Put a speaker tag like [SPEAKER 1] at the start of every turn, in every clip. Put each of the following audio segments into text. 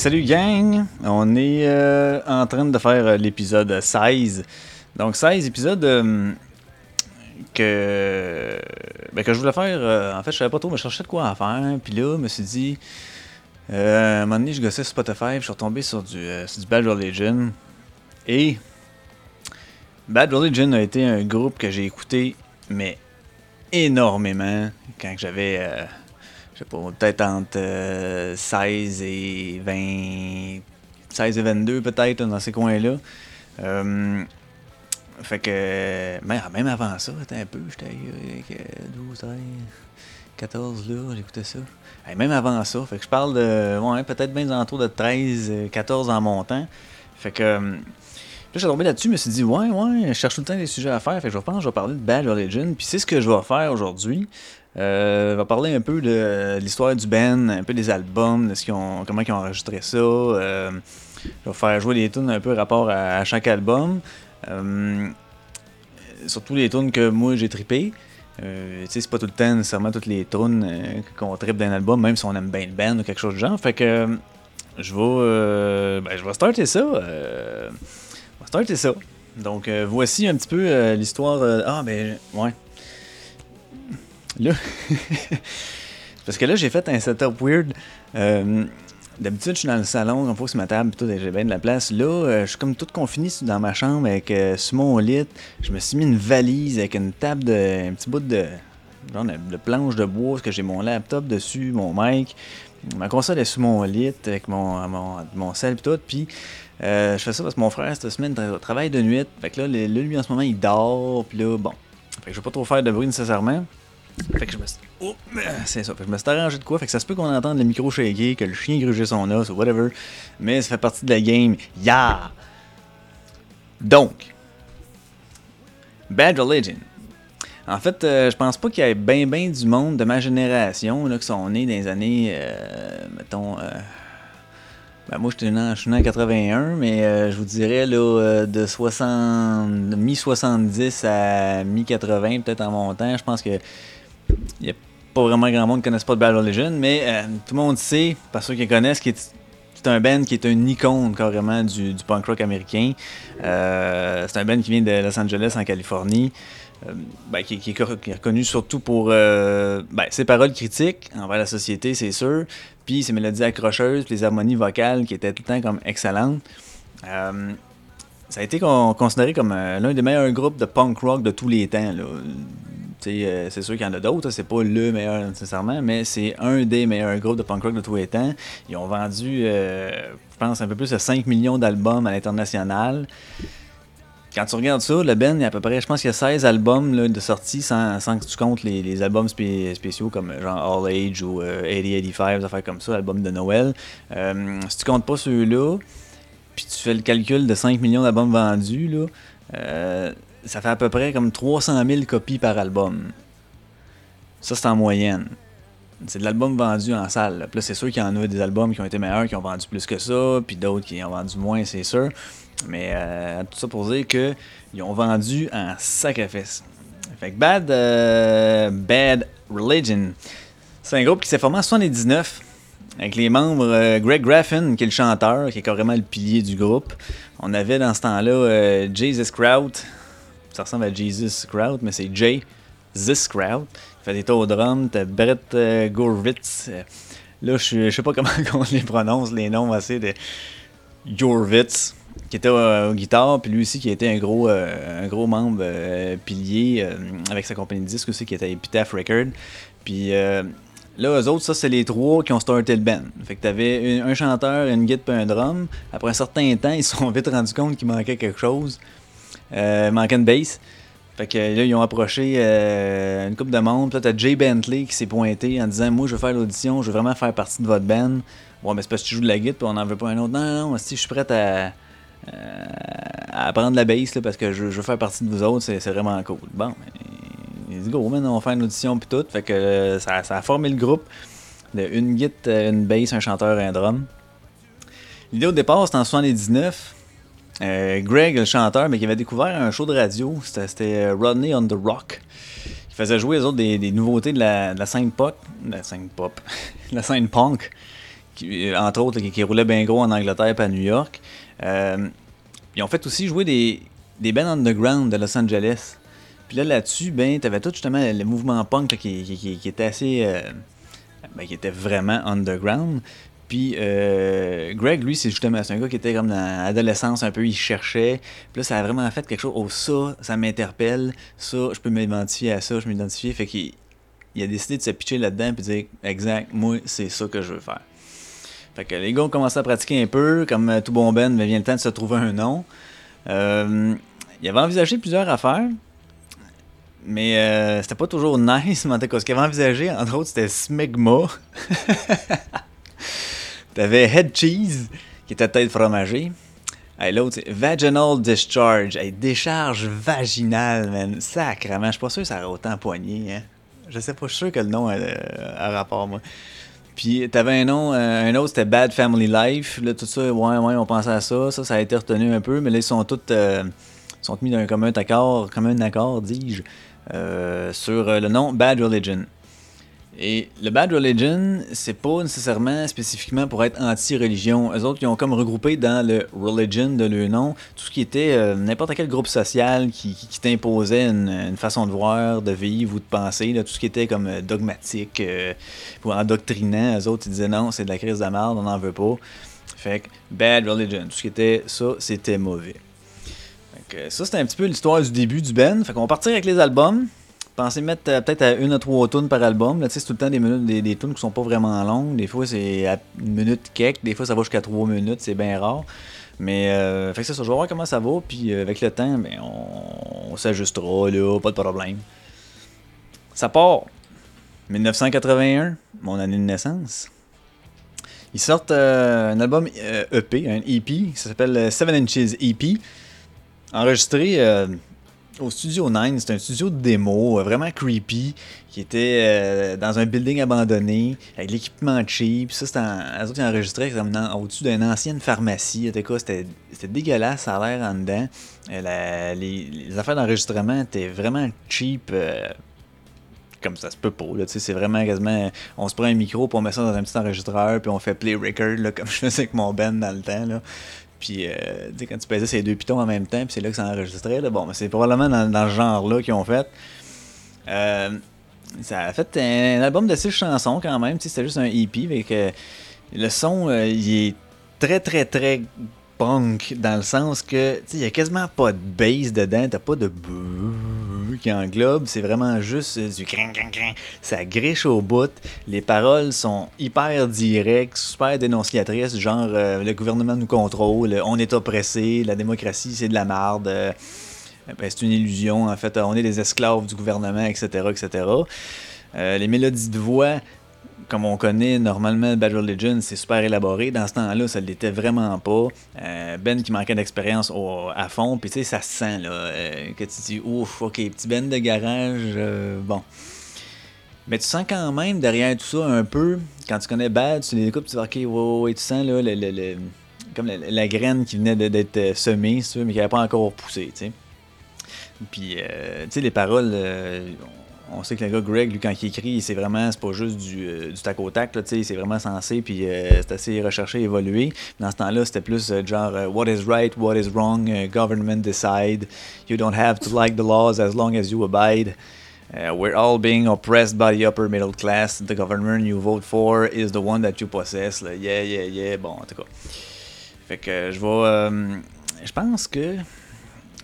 [SPEAKER 1] salut gang! On est euh, en train de faire euh, l'épisode 16. Donc 16 épisodes euh, que, ben, que je voulais faire. euh, en fait, je savais pas trop, mais je cherchais de quoi faire. Puis là, je me suis dit. à un moment donné, je gossais Spotify, je suis retombé sur du, sur du Bad Religion. Et. Bad Religion a été un groupe que j'ai écouté, mais énormément, quand j'avais. Euh, je sais pas, peut-être entre euh, 16 et 20. 16 et 22 peut-être, dans ces coins-là. Euh, fait que. même avant ça, un peu, j'étais avec euh, 12, 13, 14 là, j'écoutais ça. Hey, même avant ça, fait que je parle de. Ouais, peut-être bien alentours de 13, euh, 14 en montant. Fait que. euh, Là, j'ai tombé là-dessus, je me suis dit, ouais, ouais, je cherche tout le temps des sujets à faire. Fait que je pense que je vais parler de Bad Religion. Puis c'est ce que je vais faire aujourd'hui. Euh, je vais parler un peu de l'histoire du band, un peu des albums, de comment ils ont enregistré ça. Euh, je vais faire jouer des tunes un peu rapport à, chaque album. Euh, surtout les tunes que moi j'ai trippé. Euh, c'est pas tout le temps nécessairement toutes les tunes euh, qu'on trippe d'un album, même si on aime bien le band ou quelque chose du genre. Fait que je vais, ben, je vais starter ça. euh, on va starter ça. Donc, voici un petit peu l'histoire. ah, ben, ouais. Là. Parce que là, j'ai fait un setup weird. Euh, D'habitude, je suis dans le salon, on pose ma table, tout, j'ai bien de la place. Là, euh, je suis comme tout confiné dans ma chambre avec euh, sur mon lit. Je me suis mis une valise avec une table de. un petit bout de. de, planche de bois, parce que j'ai mon laptop dessus, mon mic. Ma console est sous mon lit avec mon, mon, mon sel et tout. Puis euh, je fais ça parce que mon frère, cette semaine, tra- travaille de nuit. Fait que là, lui, en ce moment, il dort. Puis là, bon. Fait que je vais pas trop faire de bruit nécessairement. Fait que je me suis... Oh, c'est ça. Fait que je me suis arrangé de quoi. Fait que ça se peut qu'on entende le micro shaker, que le chien gruger son os ou whatever. Mais ça fait partie de la game. Yeah! Donc, Bad Religion. En fait, euh, je pense pas qu'il y ait bien ben du monde de ma génération là, qui sont nés dans les années, euh, mettons, euh, ben moi je suis né en 81, mais je vous dirais là, de 60, de mi-70 à mi-80, peut-être en montant, je pense que il y a pas vraiment grand monde qui connaisse pas de Bad Religion, mais euh, tout le monde sait, par ceux qui connaissent, qui est c'est un band qui est une icône carrément du, punk rock américain. Euh, c'est un band qui vient de Los Angeles en Californie. Euh, ben, qui, est reconnu surtout pour ben, ses paroles critiques envers la société, c'est sûr, puis ses mélodies accrocheuses, puis les harmonies vocales qui étaient tout le temps comme excellentes. Ça a été con- considéré comme l'un des meilleurs groupes de punk rock de tous les temps. Euh, c'est sûr qu'il y en a d'autres, c'est pas le meilleur nécessairement, mais c'est un des meilleurs groupes de punk rock de tous les temps. Ils ont vendu, euh, je pense, un peu plus de 5 millions d'albums à l'international. Quand tu regardes ça, le Ben, il y a à peu près, je pense qu'il y a 16 albums là, de sortie sans, sans que tu comptes les, albums spé- spéciaux comme euh, genre All Age ou euh, 80-85, des affaires comme ça, l'album de Noël. Euh, si tu comptes pas ceux-là, puis tu fais le calcul de 5 millions d'albums vendus, là, euh, ça fait à peu près comme 300 000 copies par album. Ça, c'est en moyenne. C'est de l'album vendu en salle. là. C'est sûr qu'il y en a des albums qui ont été meilleurs, qui ont vendu plus que ça, puis d'autres qui ont vendu moins, c'est sûr. Mais euh, tout ça pour dire que ils ont vendu en sacrifice. Fait que Bad, euh, Bad Religion, c'est un groupe qui s'est formé en 79 avec les membres euh, Greg Graffin, qui est le chanteur, qui est carrément le pilier du groupe. On avait dans ce temps-là Jesus Kraut. Ça ressemble à Jesus Kraut, mais c'est Jay This Kraut. Il fait des tours au drum. T'as Brett euh, Gorvitz. Euh, là, je sais pas comment on les prononce, les noms assez de Gorvitz, qui était au guitare, puis lui aussi qui était un gros, euh, un gros membre euh, pilier avec sa compagnie de disques aussi, qui était Epitaph Record. Puis là, eux autres, ça, c'est les trois qui ont starté le band. Fait que t'avais un, chanteur, une guitare puis un drum. Après un certain temps, ils se sont vite rendus compte qu'il manquait quelque chose. Euh, manquait une bass. Fait que là, ils ont approché euh, une coupe de monde. Puis là, t'as Jay Bentley qui s'est pointé en disant Moi, je veux faire l'audition, je veux vraiment faire partie de votre band. Ouais, mais c'est parce que tu joues de la guitare, puis on n'en veut pas un autre. Non, non, si je suis prêt à, euh, à la bass, là, parce que je, veux faire partie de vous autres, c'est vraiment cool. Bon, il dit Go, man, on va faire une audition, puis tout. Fait que euh, ça, ça a formé le groupe de une guitare, une bass, un chanteur et un drum. L'idée au départ, c'était en 79. Euh, Greg, le chanteur, mais qui avait découvert un show de radio, c'était Rodney on the Rock. Il faisait jouer les autres des, nouveautés de la, scène pop, la scène pop, la scène punk, qui, entre autres, qui, roulait bien gros en Angleterre et à New York. Euh, ils ont fait aussi jouer des, des bands underground de Los Angeles. Puis là, là-dessus, ben, t'avais tout justement le mouvement punk qui, était assez. Euh, ben, qui était vraiment underground. Puis euh, Greg, lui, c'est justement un gars qui était comme dans l'adolescence un peu, il cherchait. Puis là, ça a vraiment fait quelque chose. Oh, ça, ça m'interpelle. Ça, je peux m'identifier à ça, je m'identifier. Fait qu'il il a décidé de se pitcher là-dedans de dire exact, moi, c'est ça que je veux faire. Fait que les gars ont commencé à pratiquer un peu, comme euh, tout bon Ben, mais vient le temps de se trouver un nom. Euh, il avait envisagé plusieurs affaires. Mais c'était pas toujours nice, mais en ce qu'il avait envisagé, entre autres, c'était Smegma. T'avais Head Cheese, qui était tête fromagée. Et l'autre, c'est Vaginal Discharge. décharge vaginale, man. Sacrement. Je suis pas sûr que ça aurait autant poigné. Hein. Je sais pas, je suis sûr que le nom a, a rapport, moi. Puis t'avais un nom, euh, un autre c'était Bad Family Life. Là, tout ça, ouais, ouais, on pensait à ça. Ça, ça a été retenu un peu, mais là, ils sont tous euh, sont mis d'un commun accord, commun accord, dis-je, euh, sur le nom Bad Religion. Et le Bad Religion, c'est pas nécessairement spécifiquement pour être anti-religion. Eux autres, ils ont comme regroupé dans le religion de leur nom tout ce qui était euh, n'importe quel groupe social qui, t'imposait une, façon de voir, de vivre ou de penser. tout ce qui était comme euh, dogmatique euh, ou endoctrinant. Eux autres, ils disaient non, c'est de la crise de la merde, on n'en veut pas. Fait que Bad Religion, tout ce qui était ça, c'était mauvais. ça, c'était un petit peu l'histoire du début du Ben. Fait qu'on va partir avec les albums pensez mettre euh, peut-être à une ou trois tunes par album. C'est tout le temps des minutes, des, des tunes qui sont pas vraiment longues. Des fois, c'est à une minute quelques. Des fois, ça va jusqu'à trois minutes. C'est bien rare. Mais, euh, fait que ça. Je vais voir comment ça va. Puis, euh, avec le temps, ben, on, s'ajustera, là. Pas de problème. Ça part. 1981, mon année de naissance. Ils sortent un album EP, e un EP, ça s'appelle Seven Inches EP, enregistré au Studio 9. C'est un studio de démo euh, vraiment creepy qui était euh, dans un building abandonné avec l'équipement cheap. Ça, c'était en, enregistré au-dessus d'une ancienne pharmacie. C'était dégueulasse, ça a l'air en dedans. Euh, les, affaires d'enregistrement étaient vraiment cheap. comme ça se peut pas. C'est vraiment quasiment. On se prend un micro, puis on met ça dans un petit enregistreur, puis on fait play record, là, comme je faisais avec mon band dans le temps. Là. Puis, euh, quand tu pesais ces deux pitons en même temps, puis c'est là que ça enregistrait. Là. Bon, c'est probablement dans, ce genre-là qu'ils ont fait. Euh, ça a fait un, album de six chansons quand même. C'était juste un EP. Avec, le son, euh, il est très, très, très punk dans le sens que il y a quasiment pas de bass dedans, t'as pas de qui englobe, c'est vraiment juste du crin, crin, crin. Ça griche au bout. Les paroles sont hyper directes, super dénonciatrices, genre euh, le gouvernement nous contrôle, on est oppressé, la démocratie c'est de la merde. Euh, ben, c'est une illusion, en fait, on est des esclaves du gouvernement, etc. etc. Euh, les mélodies de voix, comme on connaît normalement Bad Religion, c'est super élaboré. Dans ce temps-là, ça ne l'était vraiment pas. Euh, ben qui manquait d'expérience à fond, puis tu sais, ça se sent là, euh, que tu dis ouf, ok, petit Ben de garage, euh, bon. Mais tu sens quand même derrière tout ça un peu, quand tu connais Bad, tu les écoutes, tu dis ok, wow, tu sens là, le, comme la, graine qui venait d'être semée, mais qui n'avait pas encore poussé, tu sais. Puis, tu sais, les paroles, on sait que le gars Greg, lui, quand il écrit, c'est vraiment, c'est pas juste du, euh, du tac au tac, c'est vraiment sensé, puis euh, c'est assez recherché, évolué. Dans ce temps-là, c'était plus euh, genre What is right, what is wrong, government decide. You don't have to like the laws as long as you abide. we're all being oppressed by the upper middle class. The government you vote for is the one that you possess. Yeah, yeah, yeah. Bon, en tout cas. Fait que je vais. je pense que.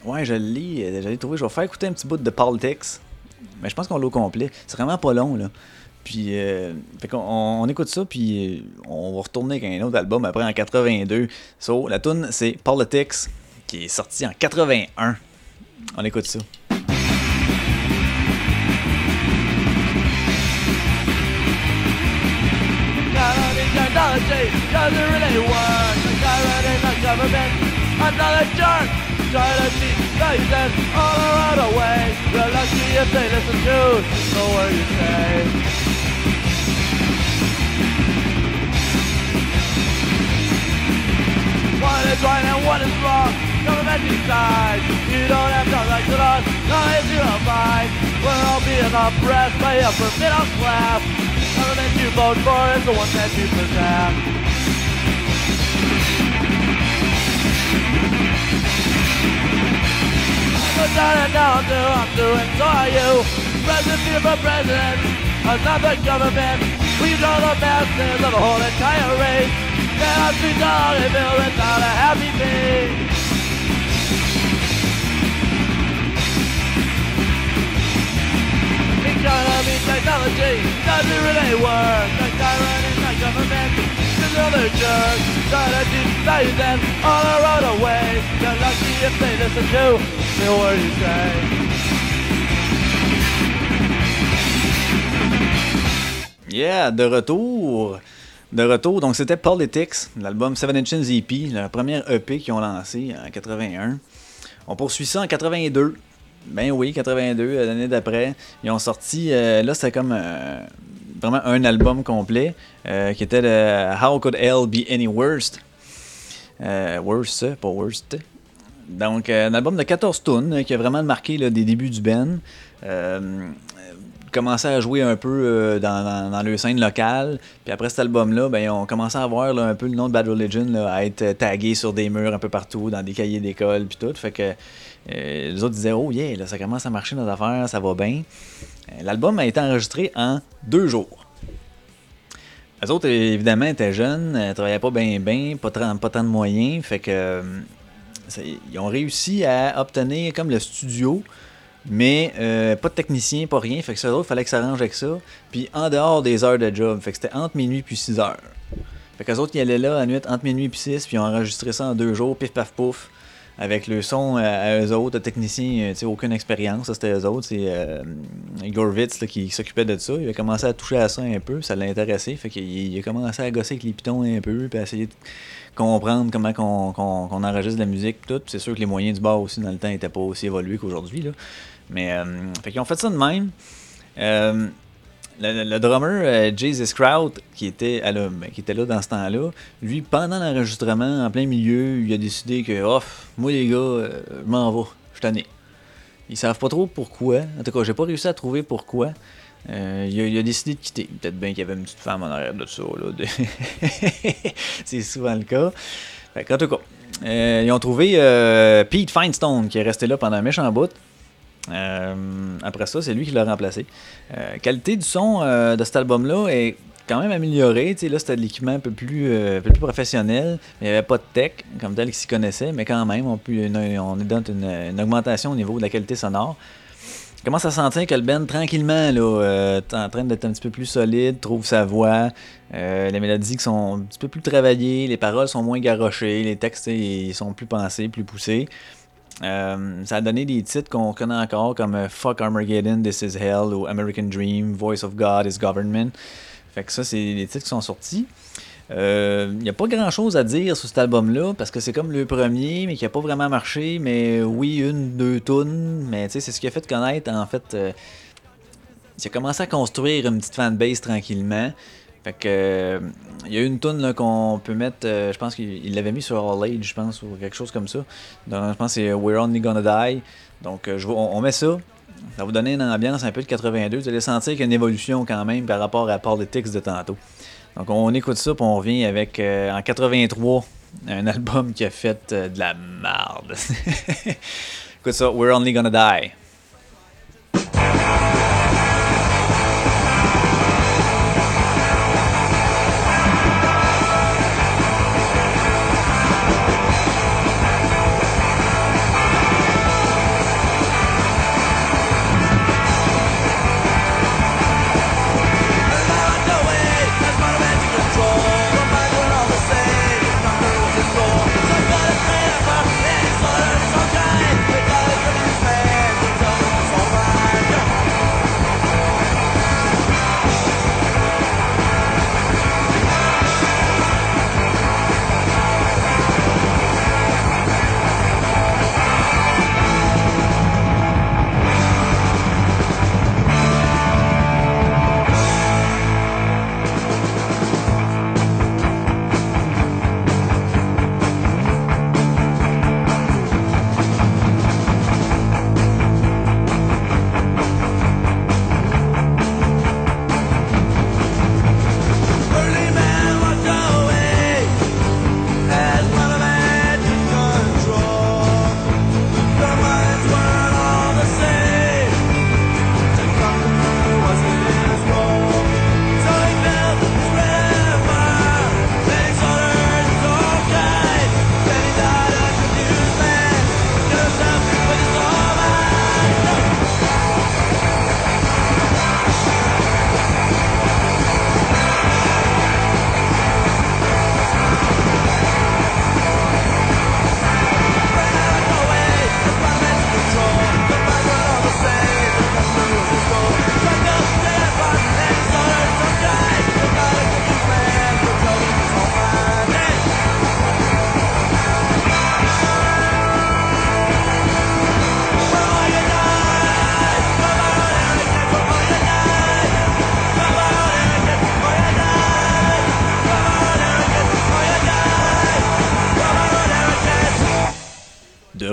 [SPEAKER 1] Ouais, je lis. J'allais trouver. Je vais faire écouter un petit bout de politics. Mais je pense qu'on l'a au complet. C'est vraiment pas long, là. Puis, euh, fait on, écoute ça, puis euh, on va retourner avec un autre album après en 82. So, la tune c'est Politics, qui est sorti en 81. On écoute ça. Places all around the way. We're lucky if they listen to the word you say.
[SPEAKER 2] is right and what is wrong. Government decides. You don't have to like the laws. Knowledge you don't. We're all being oppressed by upper middle class. Government you vote for is the one that you possess. I'm down down to I'm doing so are you. President for president, another government. We draw the masses of the whole entire race. Then our streets are filled without a happy face. Economy, technology, doesn't really work. The tyrant is not government,
[SPEAKER 1] Yeah, de retour. De retour, donc c'était Politics, l'album Seven Inches EP, la première EP qu'ils ont lancée en 81. On poursuit ça en 82. Ben oui, 82, l'année d'après. Ils ont sorti, euh, là c'était comme euh, vraiment un album complet, euh, qui était le How Could Hell Be Any Worst? worst, pas worst. Donc, euh, un album de 14 tunes euh, qui a vraiment marqué des débuts du Ben. Euh, commençait à jouer un peu euh, dans, dans, le scène locale. Puis après cet album-là, ben, on commençait à voir un peu le nom de Bad Religion à être tagué sur des murs un peu partout, dans des cahiers d'école, puis tout. Fait que les autres disaient Oh yeah, là, ça commence à marcher nos affaires, ça va bien. L'album a été enregistré en deux jours. Les autres, évidemment, étaient jeunes, ne travaillaient pas bien, pas, tant de moyens. Fait que ils ont réussi à obtenir comme le studio, mais euh, pas de technicien, pas rien. Fait que ça, il fallait que ça arrange avec ça. Puis en dehors des heures de job. Fait que c'était entre minuit puis 6 heures. Fait qu'eux autres, ils allaient là à nuit entre minuit puis 6, puis ils ont enregistré ça en deux jours, pif paf pouf. Avec le son à, eux autres, le technicien, sais, aucune expérience, c'était eux autres. C'est euh, Gorvitz qui s'occupait de ça. Il a commencé à toucher à ça un peu, ça l'a intéressé. Fait qu'il a commencé à gosser avec les pitons un peu, puis à essayer de comprendre comment qu'on, enregistre de la musique tout. C'est sûr que les moyens du bar aussi dans le temps n'étaient pas aussi évolués qu'aujourd'hui. Là. Mais euh, fait qu'ils ont fait ça de même. Euh, le, drummer euh, Jesus Kraut, qui était, ben, qui était là dans ce temps-là, lui, pendant l'enregistrement, en plein milieu, il a décidé que, off, moi les gars, je m'en vais, je t'en ai. Ils savent pas trop pourquoi. En tout cas, j'ai pas réussi à trouver pourquoi. Euh, il, a, décidé de quitter. Peut-être bien qu'il y avait une petite femme en arrière de ça. c'est souvent le cas. en tout cas, euh, ils ont trouvé euh, Pete Finestone qui est resté là pendant un méchant bout. Après ça, c'est lui qui l'a remplacé. qualité du son de cet album-là est quand même améliorée. là, c'était de l'équipement un peu plus, plus professionnel. Il n'y avait pas de tech comme tel qui s'y connaissait, mais quand même, on, est dans une, augmentation au niveau de la qualité sonore commence à sentir que le band, tranquillement, là, euh, est en train d'être un petit peu plus solide, trouve sa voix. Euh, les mélodies sont un petit peu plus travaillées, les paroles sont moins garochées, les textes ils sont plus pensés, plus poussés. Euh, ça a donné des titres qu'on connaît encore comme Fuck Armageddon, This Is Hell ou American Dream, Voice of God is Government. Fait que ça, c'est les titres qui sont sortis. Il euh, n'y a pas grand chose à dire sur cet album-là parce que c'est comme le premier, mais qui n'a pas vraiment marché. Mais oui, une, deux tunes. Mais c'est ce qui a fait connaître en fait. Euh, il a commencé à construire une petite fanbase tranquillement. Fait que il y a une tune qu'on peut mettre, euh, je pense qu'il l'avait mis sur All Age, je pense, ou quelque chose comme ça. Je pense que c'est We're Only Gonna Die. Donc je, on, met ça. Ça va vous donner une ambiance un peu de 82. Vous allez sentir qu'il y a une évolution quand même par rapport à Politics de tantôt. Donc on écoute ça, puis on revient avec, euh, en 83, un album qui a fait euh, de la merde. écoute ça, We're Only Gonna Die.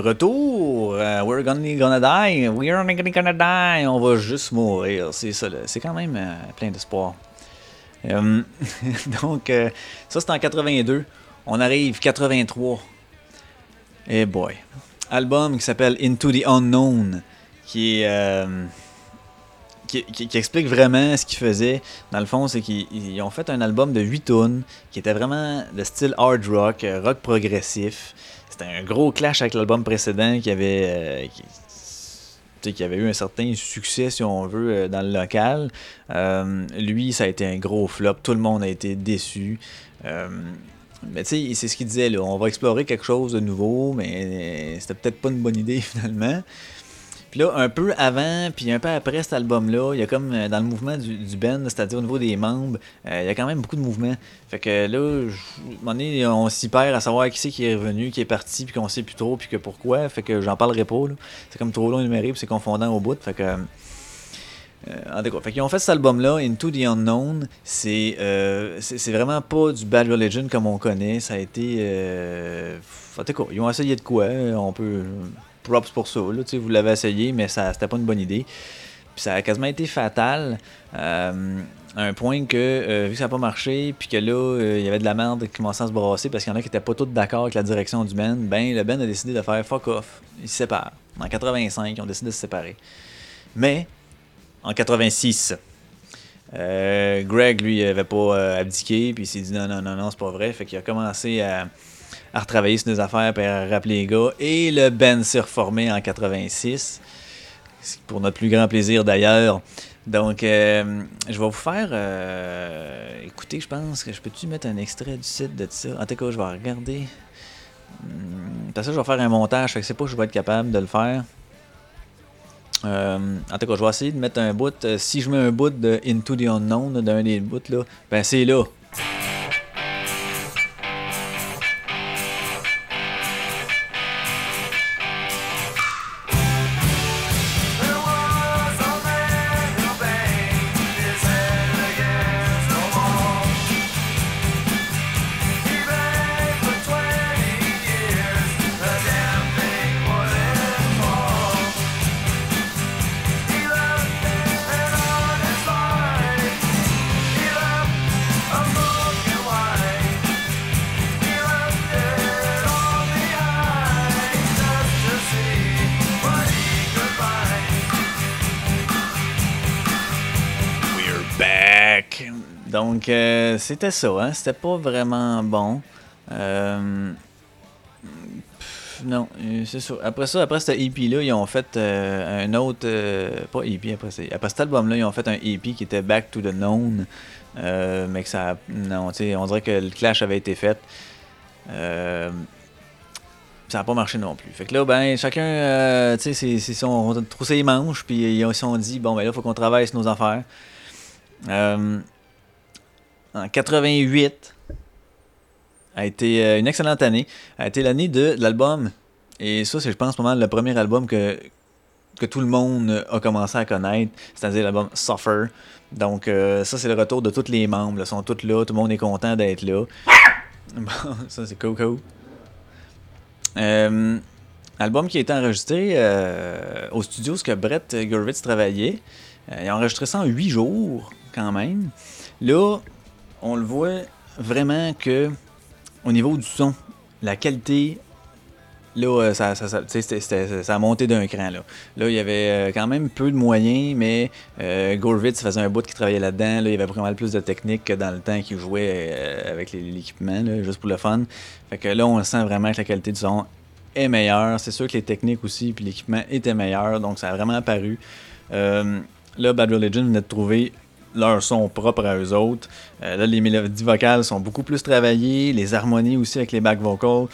[SPEAKER 1] Retour. Euh, we're gonna, gonna die. We're gonna, gonna die. On va juste mourir. C'est ça. C'est quand même euh, plein d'espoir. Euh, donc, ça, c'est en 82. On arrive 83. Et hey boy. Album qui s'appelle Into the Unknown. Qui explique vraiment ce qu'ils faisaient. Dans le fond, c'est qu'ils ont fait un album de 8 tonnes qui était vraiment de style hard rock, rock progressif. C'était un gros clash avec l'album précédent qui avait, euh, qui, avait eu un certain succès, si on veut, euh, dans le local. lui, ça a été un gros flop. Tout le monde a été déçu. mais tu sais, c'est ce qu'il disait, là. On va explorer quelque chose de nouveau, mais c'était peut-être pas une bonne idée finalement. Puis là, un peu avant, puis un peu après cet album-là, il y a comme euh, dans le mouvement du, du band, c'est-à-dire au niveau des membres, euh, il y a quand même beaucoup de mouvements. Fait que là, donné, on s'y perd à savoir qui c'est qui est revenu, qui est parti, puis qu'on sait plus trop, puis que pourquoi. Fait que j'en parlerai pas. C'est comme trop long énuméré, puis c'est confondant au bout. Fait que. Euh, en tout cas, fait qu'ils ont fait cet album-là, Into the Unknown. C'est euh, vraiment pas du Bad Religion comme on connaît. Ça a été. En tout cas, ils ont essayé de quoi. On peut props pour ça. Là, vous l'avez essayé, mais ça c'était pas une bonne idée. Puis ça a quasiment été fatal. Euh, à un point que, euh, vu que ça n'a pas marché, puis que là, euh, il y avait de la merde qui commençait à se brasser parce qu'il y en a qui n'étaient pas tous d'accord avec la direction du band, ben le band a décidé de faire fuck off. Ils se séparent. En 85, ils ont décidé de se séparer. Mais, en 86, Greg, lui, avait pas abdiqué, puis il s'est dit non, non, non, non, c'est pas vrai. Fait qu'il a commencé à à retravailler sur nos affaires et à rappeler les gars. Et le band s'est reformé en 86. Pour notre plus grand plaisir d'ailleurs. Donc, euh, je vais vous faire. Euh, écoutez, je pense que je peux-tu mettre un extrait du site de ça? En tout cas, je vais regarder. Hmm, parce que je vais faire un montage, fait que c'est pas que je vais être capable de le faire. Euh, en tout cas, je vais essayer de mettre un bout. si je mets un bout de Into the Unknown d'un des bouts là, ben c'est là. C'était ça, hein? C'était pas vraiment bon. Euh, non, euh, c'est ça. Après ça, après cet EP-là, ils ont fait un autre. pas EP, après, après cet album-là, ils ont fait un EP qui était Back to the Known. mais que ça. Non, tu sais, on dirait que le clash avait été fait. ça n'a pas marché non plus. Fait que là, ben, chacun, tu sais, c'est son troussé les manches, puis ils se sont dit, bon, ben là, faut qu'on travaille sur nos affaires. En 88 a été euh, une excellente année. A été l'année de, l'album. Et ça, c'est, je pense, le premier album que, que tout le monde a commencé à connaître. C'est-à-dire l'album Suffer. Donc, euh, ça, c'est le retour de tous les membres. Ils sont tous là. Tout le monde est content d'être là. Bon, ça, c'est Coco. Euh, album qui a été enregistré au studio ce que Brett Gurvitz travaillait. il a enregistré ça en 8 jours, quand même. Là, on le voit vraiment que au niveau du son, la qualité, là, euh, ça, a monté d'un cran. Là. là, il y avait euh, quand même peu de moyens, mais euh, Gorvitz faisait un bout qui travaillait là-dedans. Là, il y avait vraiment plus de technique que dans le temps qu'il jouait avec l'équipement, juste pour le fun. Fait que là, on sent vraiment que la qualité du son est meilleure. C'est sûr que les techniques aussi, puis l'équipement était meilleur, donc ça a vraiment apparu. là, Bad Religion venait de trouver leur son propre à eux autres. Euh, là, les mélodies vocales sont beaucoup plus travaillées, les harmonies aussi avec les back vocals.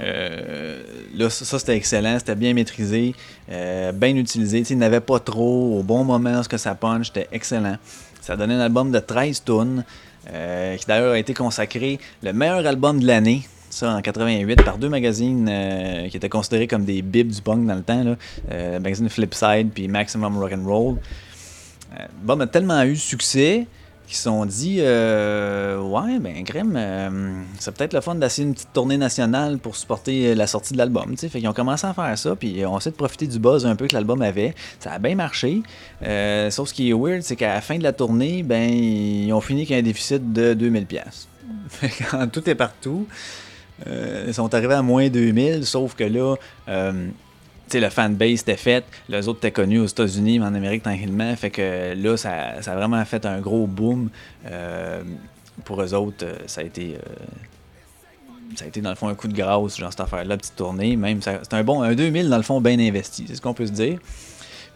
[SPEAKER 1] Euh, là, ça, c'était excellent, c'était bien maîtrisé, euh, bien utilisé. il n'avait pas trop au bon moment ce que ça punch, c'était excellent. Ça donnait un album de 13 tunes, qui d'ailleurs a été consacré le meilleur album de l'année ça en 88 par deux magazines qui étaient considérés comme des bibs du punk dans le temps, le magazine Flipside puis Maximum Rock and Roll. L'album a tellement eu succès qui se sont dit euh, Ouais, ben, crème, euh, c'est peut-être le fun d'essayer une petite tournée nationale pour supporter la sortie de l'album. Fait qu'ils ont commencé à faire ça, puis on essaie de profiter du buzz un peu que l'album avait. Ça a bien marché. Euh, sauf ce qui est weird, c'est qu'à la fin de la tournée, ben, ils ont fini avec un déficit de 2000$. Fait que quand tout est partout. euh, ils sont arrivés à moins 2000, sauf que là, euh, sais, le fanbase était fait. Les autres étaient connus aux États-Unis, mais en Amérique tranquillement. Fait que là, ça, ça a vraiment fait un gros boom. Euh, pour eux autres, euh, ça a été. euh, ça a été dans le fond un coup de grâce, genre cette affaire-là, petite tournée. Même, un bon, un 2000 dans le fond bien investi, c'est ce qu'on peut se dire.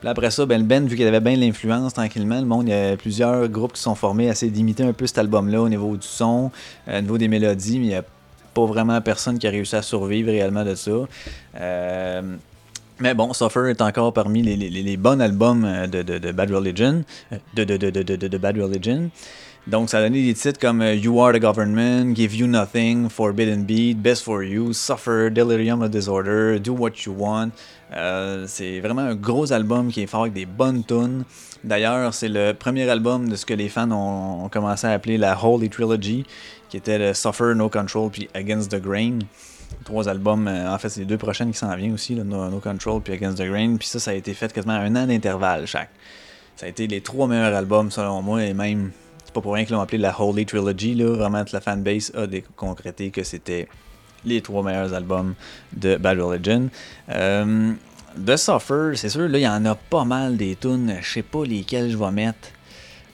[SPEAKER 1] Puis après ça, ben, le Ben, vu qu'il avait bien l'influence tranquillement, le monde, il y a plusieurs groupes qui sont formés à essayer d'imiter un peu cet album-là au niveau du son, au niveau des mélodies, mais il n'y a pas vraiment personne qui a réussi à survivre réellement de ça. Mais bon, Suffer est encore parmi les, les- les bons albums euh, de, de- de Bad Religion. euh, De, de, Bad Religion. Donc, ça a donné des titres comme euh, You Are the Government, Give You Nothing, Forbidden Beat, Best for You, Suffer, Delirium of Disorder, Do What You Want. Euh, c'est vraiment un gros album qui est fort avec des bonnes tunes. D'ailleurs, c'est le premier album de ce que les fans ont, ont commencé à appeler la Holy Trilogy, qui était Suffer, No Control, puis Against the Grain. Trois albums, euh, en fait, c'est les deux prochaines qui s'en viennent aussi, là, no, Control puis Against the Grain. Puis ça, ça a été fait quasiment à un an d'intervalle chaque. Ça a été les trois meilleurs albums selon moi, et même, c'est pas pour rien qu'ils l'ont appelé la Holy Trilogy, là. Vraiment, la fanbase a concrété que c'était les trois meilleurs albums de Bad Religion. Euh, The Suffer, c'est sûr, là, il y en a pas mal des tunes. Je sais pas lesquelles je vais mettre.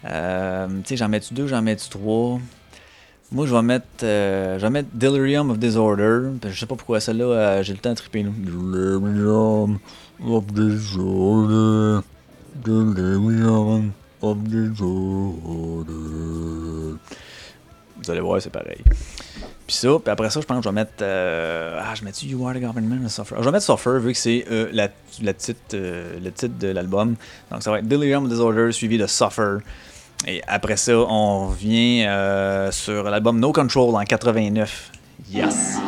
[SPEAKER 1] Euh, tu sais, j'en mets-tu deux, j'en mets-tu trois? Moi, je vais mettre, euh, je vais mettre Delirium of Disorder. Je sais pas pourquoi celle-là, euh, j'ai le temps de triper. Delirium of Disorder. Delirium of Disorder. Vous allez voir, c'est pareil. Puis ça, puis après ça, je pense que je vais mettre. euh, ah, je mets You Are the Government Suffer? Je vais mettre Suffer vu que c'est euh, la, la titre, le titre de l'album. Donc ça va être Delirium of Disorder suivi de Suffer. Et après ça, on revient euh, sur l'album No Control en 89. Yes!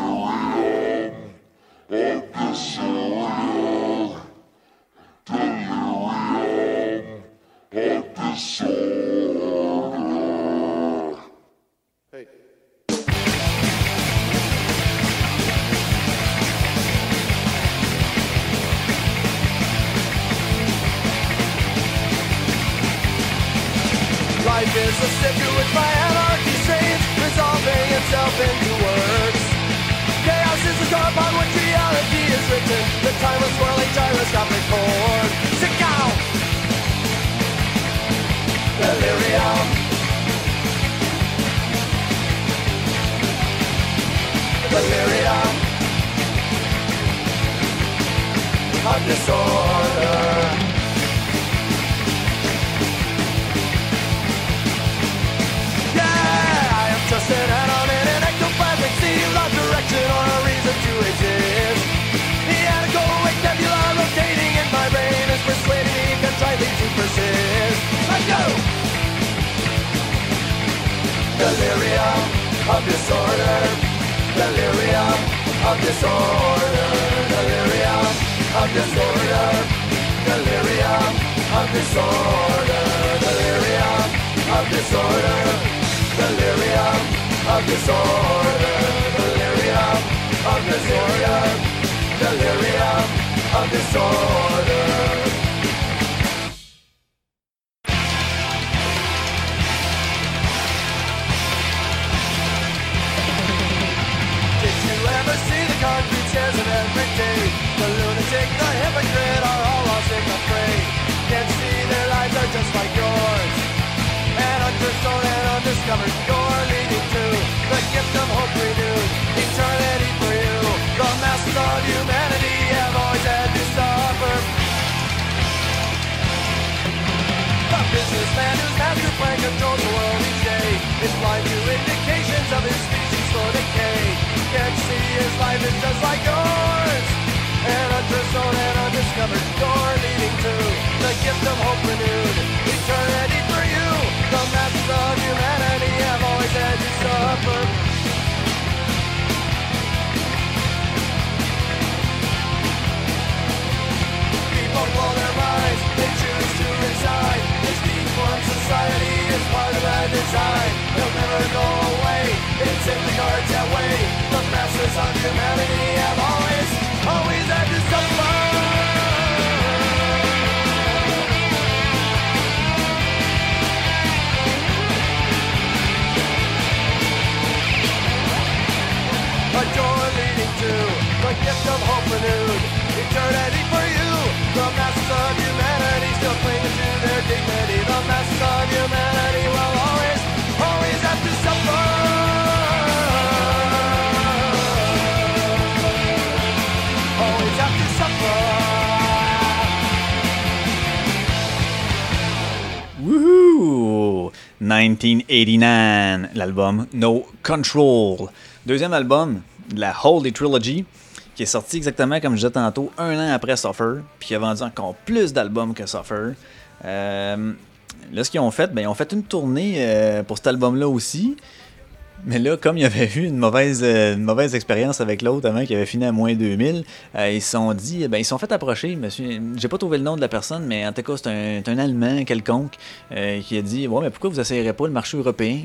[SPEAKER 2] purpose of humanity have always, always had to suffer. A leading to the gift of hope renewed. Eternity for you, the masses of humanity still clinging to their dignity. The masses of humanity
[SPEAKER 1] 1989, l'album No Control. Deuxième album de la Holy Trilogy, qui est sorti exactement, comme je disais tantôt, un an après Suffer, puis qui a vendu encore plus d'albums que Suffer. Euh, là, ce qu'ils ont fait, ben, ils ont fait une tournée euh, pour cet album-là aussi. Mais là, comme il y avait eu une mauvaise, euh, une mauvaise expérience avec l'autre avant qui avait fini à moins 2000, euh, ils se sont dit, ben, ils se sont fait approcher. Monsieur, j'ai pas trouvé le nom de la personne, mais en tout cas, c'est un, Allemand quelconque euh, qui a dit, ouais, mais pourquoi vous essayerez pas le marché européen?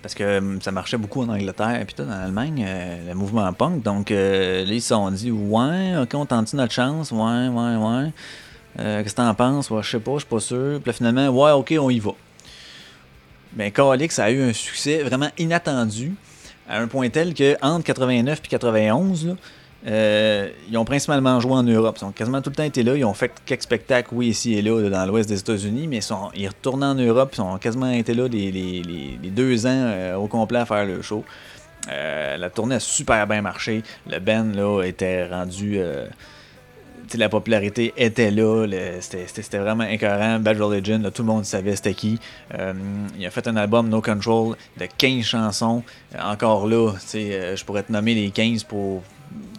[SPEAKER 1] Parce que euh, ça marchait beaucoup en Angleterre et puis en Allemagne, le mouvement punk. Donc là, ils se sont dit, ouais, ok, on tente notre chance, ouais, ouais, ouais. Qu'est-ce que t'en penses? Ouais, je sais pas, je suis pas sûr. Puis là, finalement, ouais, ok, on y va. Ben, Calix a eu un succès vraiment inattendu, à un point tel que entre 89 et 91, là, euh, ils ont principalement joué en Europe. Ils ont quasiment tout le temps été là. Ils ont fait quelques spectacles, oui, ici et là, dans l'ouest des États-Unis, mais ils, sont, ils retournaient en Europe. Ils ont quasiment été là les, deux ans euh, au complet à faire le show. Euh, la tournée a super bien marché. Le band là, était rendu. La popularité était là, c'était vraiment incohérent. Bad Religion, là, tout le monde savait c'était qui. Euh, il a fait un album No Control de 15 chansons. Euh, encore là, euh, je pourrais te nommer les 15 pour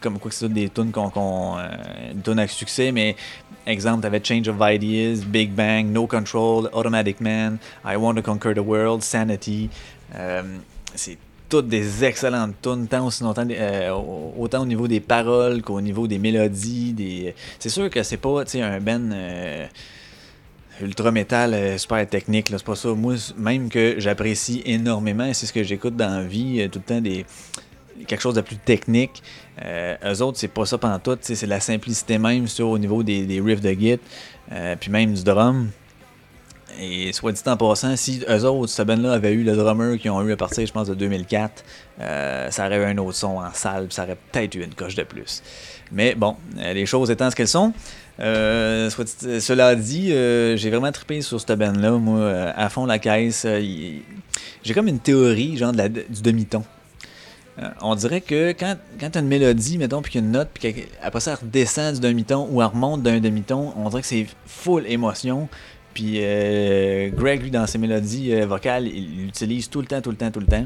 [SPEAKER 1] comme quoi que c'est des tunes qu'on qu'on, euh, avec succès, mais exemple, t'avais Change of Ideas, Big Bang, No Control, Automatic Man, I Want to Conquer the World, Sanity. Toutes des excellentes tunes, tant, aussi euh, au- autant au niveau des paroles qu'au niveau des mélodies. C'est sûr que c'est pas un euh, ultra métal euh, super technique, c'est pas ça. Moi, même que j'apprécie énormément, c'est ce que j'écoute dans la vie, tout le temps des quelque chose de plus technique. Euh, eux autres, c'est pas ça pendant tout, c'est la simplicité même sur, au niveau des, des riffs de git, puis même du drum. Et soit dit en passant, si eux autres, ce band-là avait eu le drummer qu'ils ont eu à partir, je pense, de 2004, euh, ça aurait eu un autre son en salle, puis ça aurait peut-être eu une coche de plus. Mais bon, euh, les choses étant ce qu'elles sont, euh, cela dit, j'ai vraiment trippé sur cette band-là, moi, à fond la caisse. j'ai comme une théorie, genre, du demi-ton. On dirait que quand, quand une mélodie, mettons, puis une note, puis qu'après ça, elle redescend du demi-ton ou elle remonte d'un demi-ton, on dirait que c'est full émotion. Puis euh, Greg, lui, dans ses mélodies euh, vocales, il l'utilise tout le temps, tout le temps, tout le temps.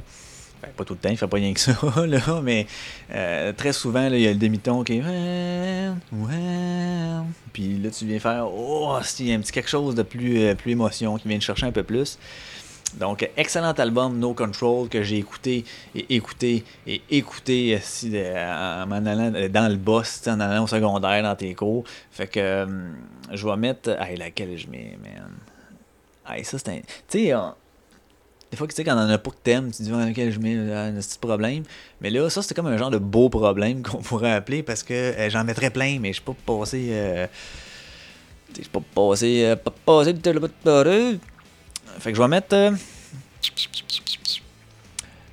[SPEAKER 1] Ben, pas tout le temps, il fait pas rien que ça, là, mais euh, très souvent, là, il y a le demi-ton qui est... Puis là, tu viens faire... Oh, il y a un petit quelque chose de plus, euh, plus émotion qui vient te chercher un peu plus. Donc, excellent album No Control que j'ai écouté et écouté et écouté euh, si, euh, en allant dans le boss, en allant au secondaire dans tes cours. Fait que euh, je vais mettre. Hey, laquelle je mets, man? Hey, ça c'est un. Tu sais, euh, des fois, tu sais, quand on en a pas que t'aimes, tu dis, ouais, lequel je mets, un petit problème. Mais là, ça, c'était comme un genre de beau problème qu'on pourrait appeler parce que euh, j'en mettrais plein, mais je suis pas passé. Euh, je suis pas passé. euh, pas passé de fait que je vais mettre. euh, je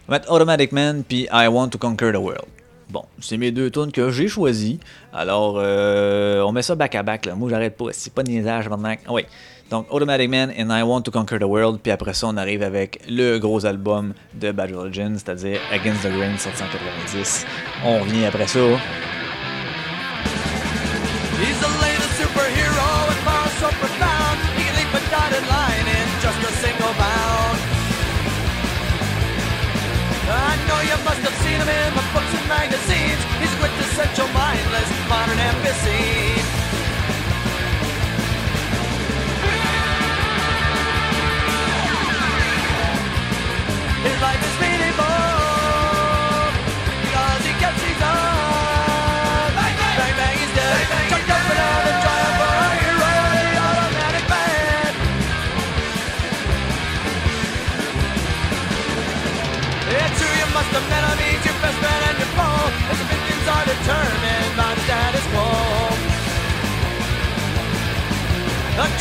[SPEAKER 1] vais mettre Automatic Man puis I Want to Conquer the World. Bon, c'est mes deux tunes que j'ai choisies. Alors, euh, on met ça back à back. Là. Moi, j'arrête pas. C'est pas de niaisage maintenant. Ah oui. Donc, Automatic Man and I Want to Conquer the World. Puis après ça, on arrive avec le gros album de Bad Religion, c'est-à-dire Against the Grain 790. On revient après ça.
[SPEAKER 2] You must have seen him in the books and magazines. He's a quintessential mindless modern embassy.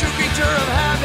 [SPEAKER 2] True creature of habit,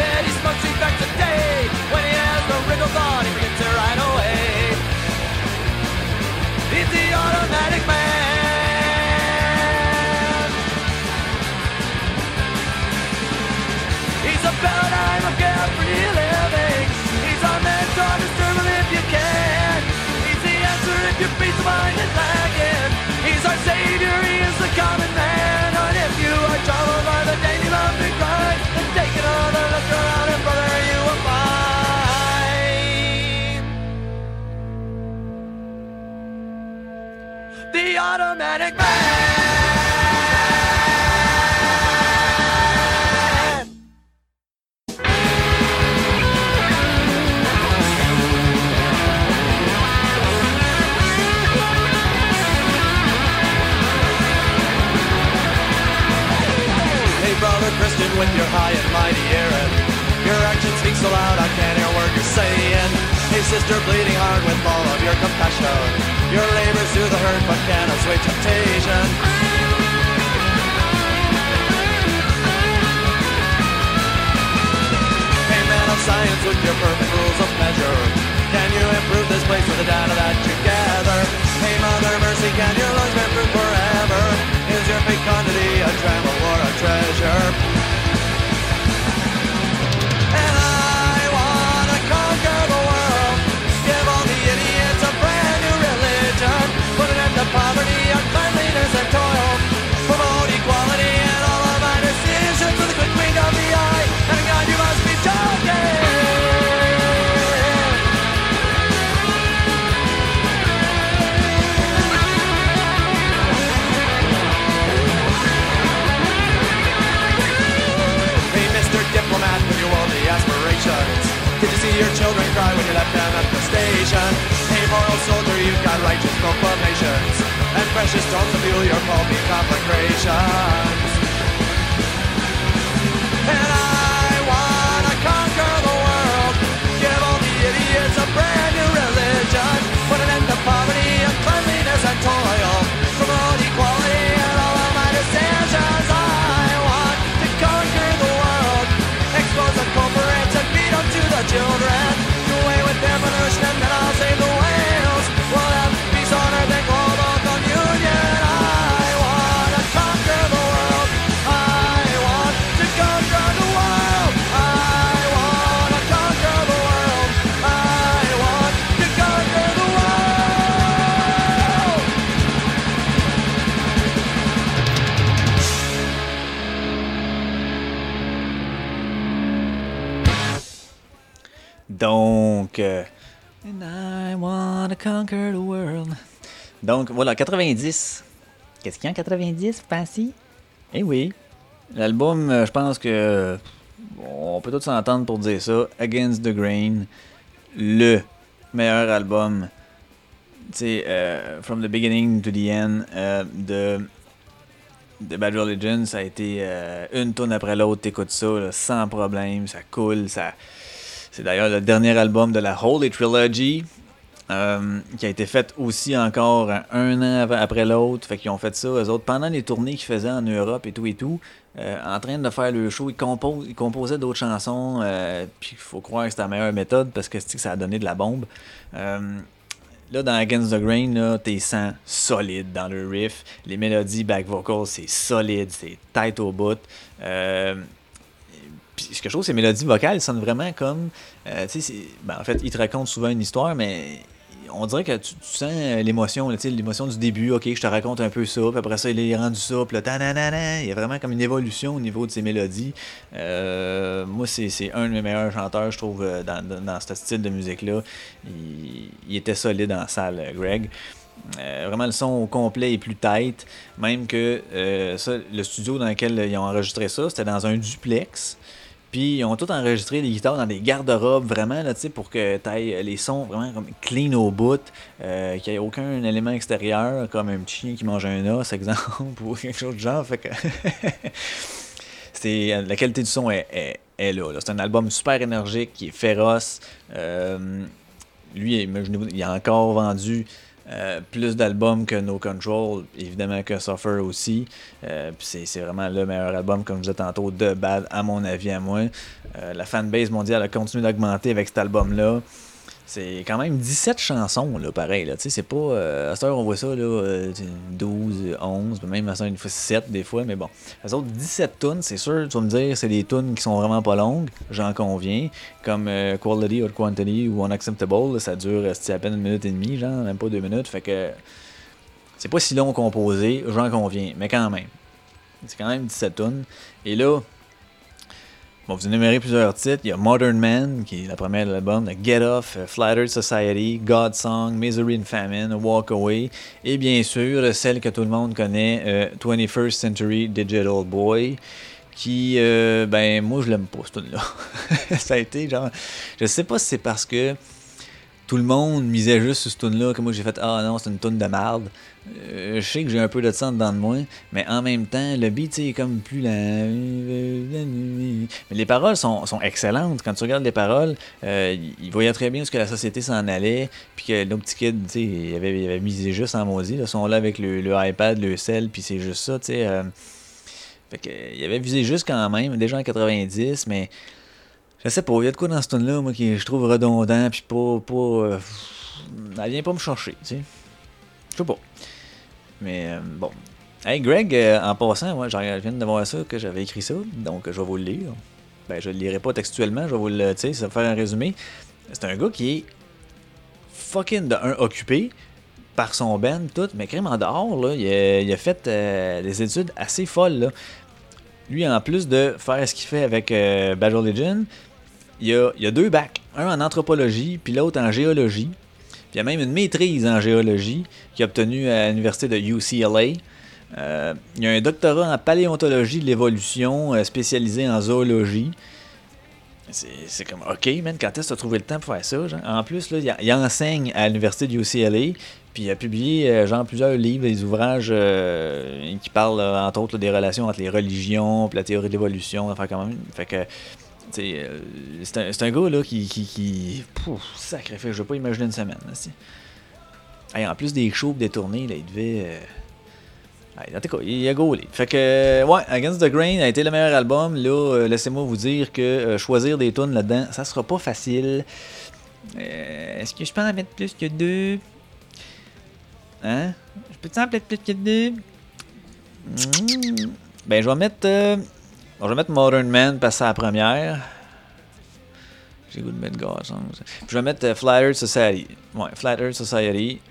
[SPEAKER 2] automatic man. Hey brother Christian with your high and mighty Aaron Your actions speak so loud I can't hear a word you're saying sister bleeding hard with all of your compassion Your labors do the hurt but can't assuage temptation Hey man of science with your perfect rules of measure Can you improve this place with the data that you gather? Hey mother mercy can your lungs bear fruit forever? Is your fecundity a tremble or a treasure? Poverty, and toil Promote equality all of decisions quick wink of the eye And you must be joking Hey, Mr. Diplomat, with your worldly aspirations. Did you see your children cry when you left them at the station? Moral soldier, you've got righteous proclamations. And precious stones to fuel your pulpy conflagrations. And I wanna conquer the world. Give all the idiots a brand new religion. Put an end to poverty, uncleanliness, and toil. Promote equality in all of my decisions. I want to conquer the world. Expose the corporates and beat up to the children. I
[SPEAKER 1] wanna conquer the world. Donc, voilà, 90. Qu'est-ce qu'il y a en 90, vous pensez? Eh oui. L'album, euh, je pense que. On peut tous s'entendre pour dire ça. Against the Grain. Le meilleur album. Tu sais, euh, From the Beginning to the End euh, de, de Bad Religion, ça a été euh, une tonne après l'autre. T'écoutes ça là, sans problème, ça coule. ça C'est d'ailleurs le dernier album de la Holy Trilogy. euh, qui a été fait aussi encore un an après l'autre. Fait qu'ils ont fait ça, eux autres, pendant les tournées qu'ils faisaient en Europe et tout et tout, euh, en train de faire le show, ils, ils composaient d'autres chansons, euh, puis il faut croire que c'était la meilleure méthode parce que que ça a donné de la bombe. Là, dans Against the Grain, t'es sens solide dans le riff. Les mélodies back vocals, c'est solide, c'est tight au bout. Puis ce que je trouve, ces mélodies vocales sonnent vraiment comme. euh, ben, en fait, ils te racontent souvent une histoire, mais on dirait que tu, sens l'émotion, l'émotion du début. Ok, je te raconte un peu ça, puis après ça, il est rendu ça, puis là, il y a vraiment comme une évolution au niveau de ces mélodies. Euh, moi, c'est un de mes meilleurs chanteurs, je trouve, euh, dans, dans, ce style de musique-là. Il, était solide en salle, euh, Greg. Vraiment, le son au complet est plus tight. Même que ça, le studio dans lequel ils ont enregistré ça, c'était dans un duplex. Puis ils ont tout enregistré les guitares dans des garde-robes, vraiment, là, pour que tu ailles les sons vraiment comme clean au bout, euh, qu'il n'y ait aucun élément extérieur, comme un petit chien qui mange un os, exemple, ou quelque chose de genre. Fait que euh, la qualité du son est, là. C'est un album super énergique, qui est féroce. Euh, lui, il a encore vendu euh, plus d'albums que No Control, évidemment que Suffer aussi. Euh, c'est vraiment le meilleur album, comme je disais tantôt, de Bad, à mon avis, à moi. Euh, la fanbase mondiale a continué d'augmenter avec cet album-là. C'est quand même 17 chansons, là, pareil. Là. C'est pas. euh, à cette heure, on voit ça, là, euh, 12, 11, même à cette heure, une fois 7 des fois, mais bon. Les autres 17 tunes, c'est sûr, tu vas me dire, c'est des tunes qui sont vraiment pas longues, j'en conviens. Comme euh, Quality or Quantity ou Unacceptable, ça dure euh, à peine une minute et demie, genre, même pas deux minutes. Fait que. C'est pas si long composé, j'en conviens, mais quand même. C'est quand même 17 tunes. Et là, bon, vous énumérez plusieurs titres. Il y a Modern Man, qui est la première de l'album, Get Off, euh, Flattered Society, God Song, Misery and Famine, Walk Away, et bien sûr, celle que tout le monde connaît, euh, 21st Century Digital Boy, qui, euh, ben, moi, je l'aime pas, ce tune là Ça a été genre. Je sais pas si c'est parce que tout le monde misait juste sur ce tune là que moi j'ai fait Ah non, c'est une tune de merde. Euh, je sais que j'ai un peu de sang dedans de moi, mais en même temps, le beat est comme plus la. Mais les paroles sont, sont excellentes. Quand tu regardes les paroles, euh, il voyait très bien ce que la société s'en allait, puis que nos petits kids, tu sais, il avait, il avait misé juste en maudit. Ils sont là avec le, le iPad, le sel, puis c'est juste ça, tu sais. Euh, fait que, il avait visé juste quand même, déjà en 90, mais je sais pas, il y a de quoi dans ce tune-là, moi, qui je trouve redondant, puis pas. pas euh, elle vient pas me chercher, tu sais. Je sais pas. Mais euh, bon. Hey Greg, euh, en passant, moi, je viens de voir ça, que j'avais écrit ça, donc je vais vous le lire. Ben, je le lirai pas textuellement, je vais vous le. Tu sais, faire un résumé. C'est un gars qui est fucking de un occupé par son band, tout, mais crème en dehors, là, il, a, fait euh, des études assez folles. Là. Lui, en plus de faire ce qu'il fait avec Badger Legion, il a, il a deux bacs. Un en anthropologie, puis l'autre en géologie. Il y a même une maîtrise en géologie qu'il a obtenue à l'université de UCLA. Euh, il y a un doctorat en paléontologie de l'évolution euh, spécialisé en zoologie. C'est comme, ok, man, quand est-ce que tu as trouvé le temps pour faire ça? En plus, là, il, enseigne à l'université de UCLA, puis il a publié euh, genre plusieurs livres, des ouvrages qui parlent, entre autres, des relations entre les religions, puis la théorie de l'évolution, enfin quand même. Fait que, euh, c'est un, un gars là qui. qui, qui pouf, je veux pas imaginer une semaine. là, Hey, en plus des shows des tournées, là, il devait. euh, Ouais, en tout cas, il a gaulé. Fait que, euh, ouais, Against the Grain a été le meilleur album. Là, euh, laissez-moi vous dire que choisir des tunes là-dedans, ça sera pas facile. Est-ce que je peux en mettre plus que deux? Hein? Je peux en mettre plus que deux? Hmm. Ben, je vais mettre. Bon, je vais mettre Modern Man parce c'est la première. J'ai goût de mettre. Puis je vais mettre euh, Society. Ouais, Flat Earth Society.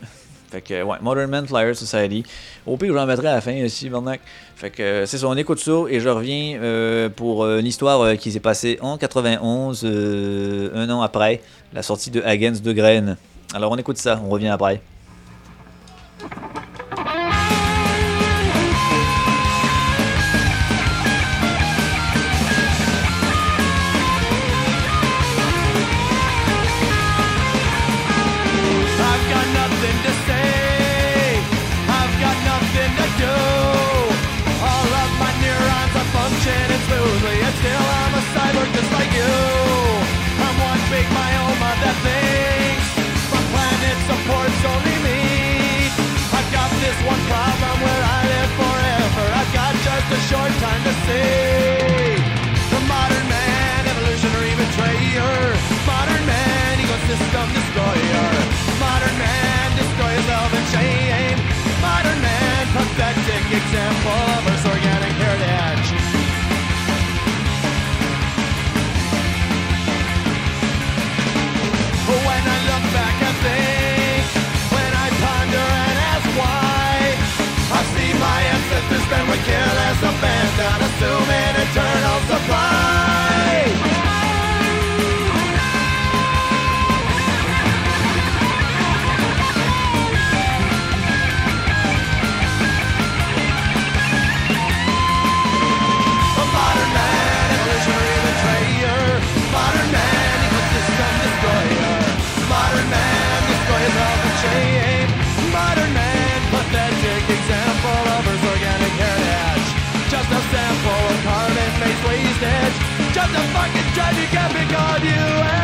[SPEAKER 1] Fait que, ouais, Modern Man, Flat Earth Society. Au pire, je j'en mettrai à la fin aussi, Bernac. Fait que, euh, c'est ça, on écoute ça et je reviens euh, pour euh, une histoire euh, qui s'est passée en 91, euh, un an après la sortie de Against the Grain. Alors, on écoute ça, on revient après.
[SPEAKER 2] This one problem where I live forever. I've got just a short time to see. The modern man, evolutionary betrayer. Modern man, ecosystem destroyer. Modern man, destroy self and shame. Modern man, pathetic example than we can Just a fucking tragic epic on you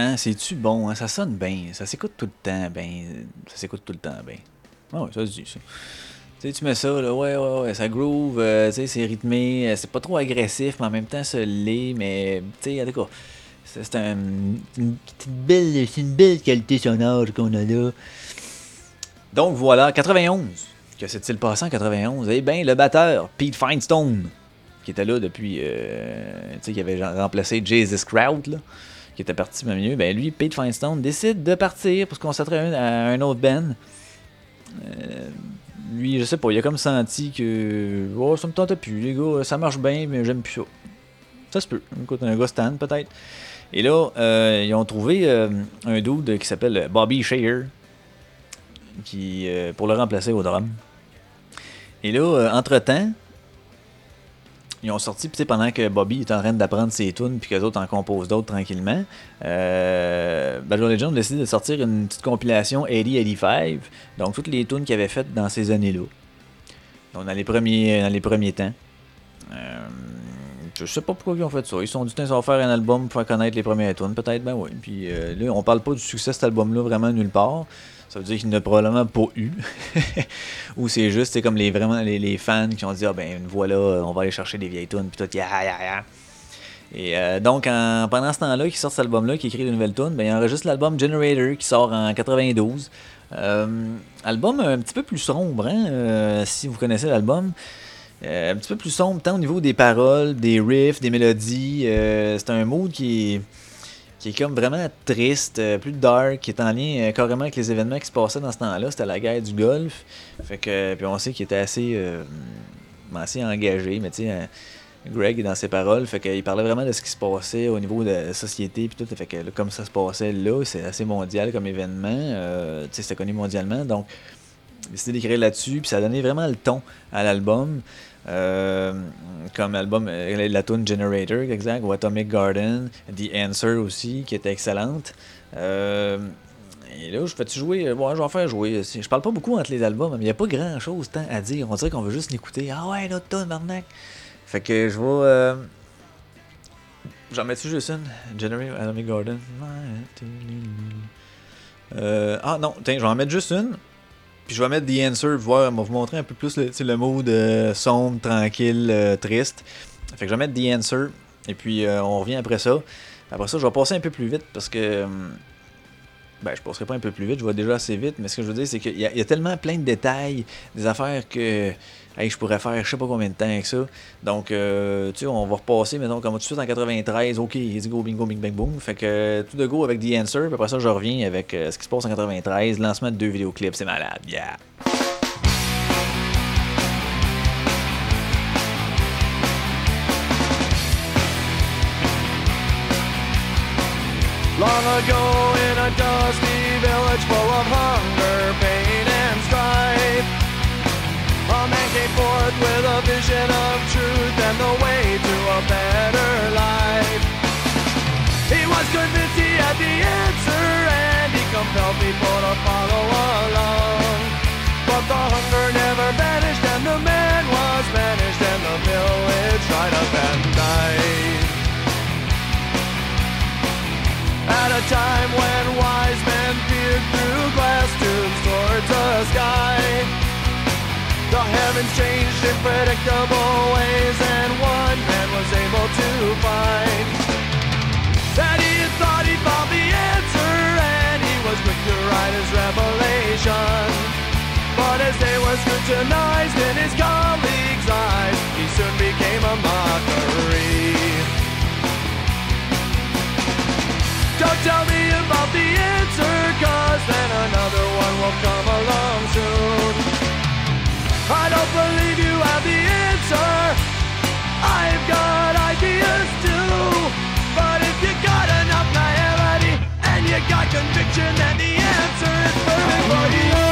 [SPEAKER 1] Hein, c'est-tu bon? Hein? Ça sonne bien. Ça s'écoute tout le temps bien. Ça s'écoute tout le temps bien. Ah ouais, ça se dit, ça. Tu sais, tu mets ça, là, ouais, ouais, ouais, ça groove, euh, c'est rythmé, euh, c'est pas trop agressif, mais en même temps, ça l'est, mais, tu sais, en c'est c'est un, une, belle, c'est une belle qualité sonore qu'on a là. Donc voilà, 91. Que s'est-il passé en 91? Eh bien, le batteur, Pete Finestone, qui était là depuis, euh, tu sais, qui avait remplacé Jesus Crowd, là, qui était parti même mieux, ben lui, Pete Finestone, décide de partir pour se concentrer à un, autre band. Euh, lui, je sais pas, il a comme senti que oh, ça me tente plus, les gars, ça marche bien, mais j'aime plus ça. Ça se peut. Écoute, un gars stand peut-être. Et là, euh, ils ont trouvé euh, un dude qui s'appelle Bobby Shayer qui, euh, pour le remplacer au drum. Et là, entre-temps, ils ont sorti, puis pendant que Bobby est en train d'apprendre ses tunes, puis que les autres en composent d'autres tranquillement, euh, Bad Religion a décidé de sortir une petite compilation 80-85, donc toutes les tunes qu'ils avaient faites dans ces années-là. Donc dans les premiers, dans les premiers temps. Euh, je sais pas pourquoi ils ont fait ça. Ils sont Tiens, ça va faire un album pour faire connaître les premières tunes, peut-être, ben oui. Puis euh, là, on parle pas du succès de cet album-là vraiment nulle part. Ça veut dire qu'il n'a probablement pas eu. Ou c'est juste, c'est comme les, vraiment les, fans qui ont dit, ah ben voilà, on va aller chercher des vieilles tunes, puis tout, ya, ya, ya. Et euh, donc, en- pendant ce temps-là, qu'il sort cet album-là, qu'il écrit de nouvelles tunes, ben, il enregistre l'album Generator qui sort en 92. Euh, album un petit peu plus sombre, hein, euh, si vous connaissez l'album. Un petit peu plus sombre, tant au niveau des paroles, des riffs, des mélodies. C'est un mood qui est, qui est comme vraiment triste, euh, plus dark, qui est en lien euh, carrément avec les événements qui se passaient dans ce temps-là. C'était la guerre du Golfe. Fait que, puis on sait qu'il était assez, euh, assez engagé, mais tu sais, euh, Greg dans ses paroles, fait qu'il parlait vraiment de ce qui se passait au niveau de la société puis tout, fait que comme ça se passait là, c'est assez mondial comme événement, c'était connu mondialement, donc décidé d'écrire là-dessus, puis ça donné vraiment le ton à l'album. Euh, comme album, euh, la tune Generator, exact, ou Atomic Garden, The Answer aussi, qui était excellente. Euh, et là, je fais-tu jouer vais en faire jouer. Je parle pas beaucoup entre les albums, mais il n'y a pas grand-chose tant à dire. On dirait qu'on veut juste l'écouter. Ah ouais, notre tune, Marnac. Fait que je vais. J'en mets-tu juste une? Generator, Atomic Garden. Ah non, tiens, je vais en mettre juste une. Puis je vais mettre The Answer, voir, va vous montrer un peu plus le, le mode euh, sombre, tranquille, euh, triste. Fait que je vais mettre The Answer, et puis euh, on revient après ça. Après ça, je vais passer un peu plus vite parce que. Ben, je passerai pas un peu plus vite, je vais déjà assez vite, mais ce que je veux dire, c'est qu'il y, a- tellement plein de détails, des affaires que. Je pourrais faire je sais pas combien de temps avec ça. Donc, euh, tu sais, on va repasser, mettons, comme tout de suite en 93. Ok, let's go, bingo, bing, bang, boom. Fait que tout de go avec The Answer. Puis après ça, je reviens avec euh, ce qui se passe en 93. Lancement de deux vidéoclips, c'est malade. Yeah.
[SPEAKER 2] Long ago in a dusty village full of hunger, pain, and strife. A man came forth with a vision of truth and the way to a better life. He was convinced he had the answer and he compelled people to follow along. But the hunger never vanished and the man was vanished and the village dried up and died. At a time when wise men peered through glass tubes towards the sky. The heavens changed in tell me about the answer, cause then another one will come along soon. I don't believe you have the answer. I've got ideas too. But if you got enough naivety and you got conviction, then the answer is perfect for you.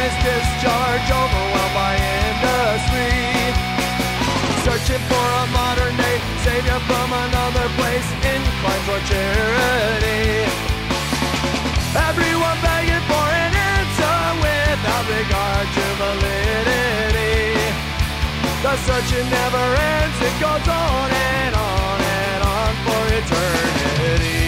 [SPEAKER 2] Choking discharge, overwhelmed by industry. Searching for a modern day savior from another place, inclined for charity. Everyone begging for an answer without regard to validity. The searching never ends, it goes on and on and on for eternity.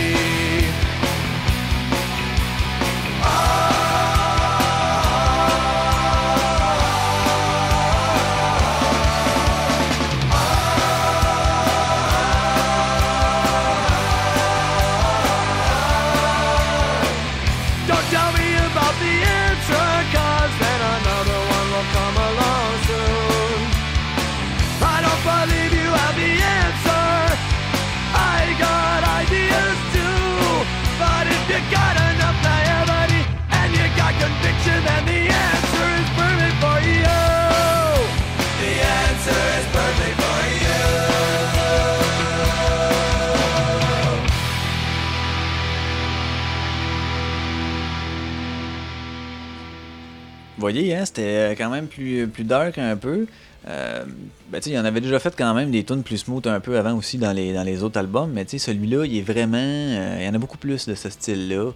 [SPEAKER 1] Voyez, hein, c'était quand même plus, plus dark un peu. Euh, ben, il en avait déjà fait quand même des tunes plus smooth un peu avant aussi dans les, dans les autres albums, mais celui-là, il est vraiment. euh, il y en a beaucoup plus de ce style-là.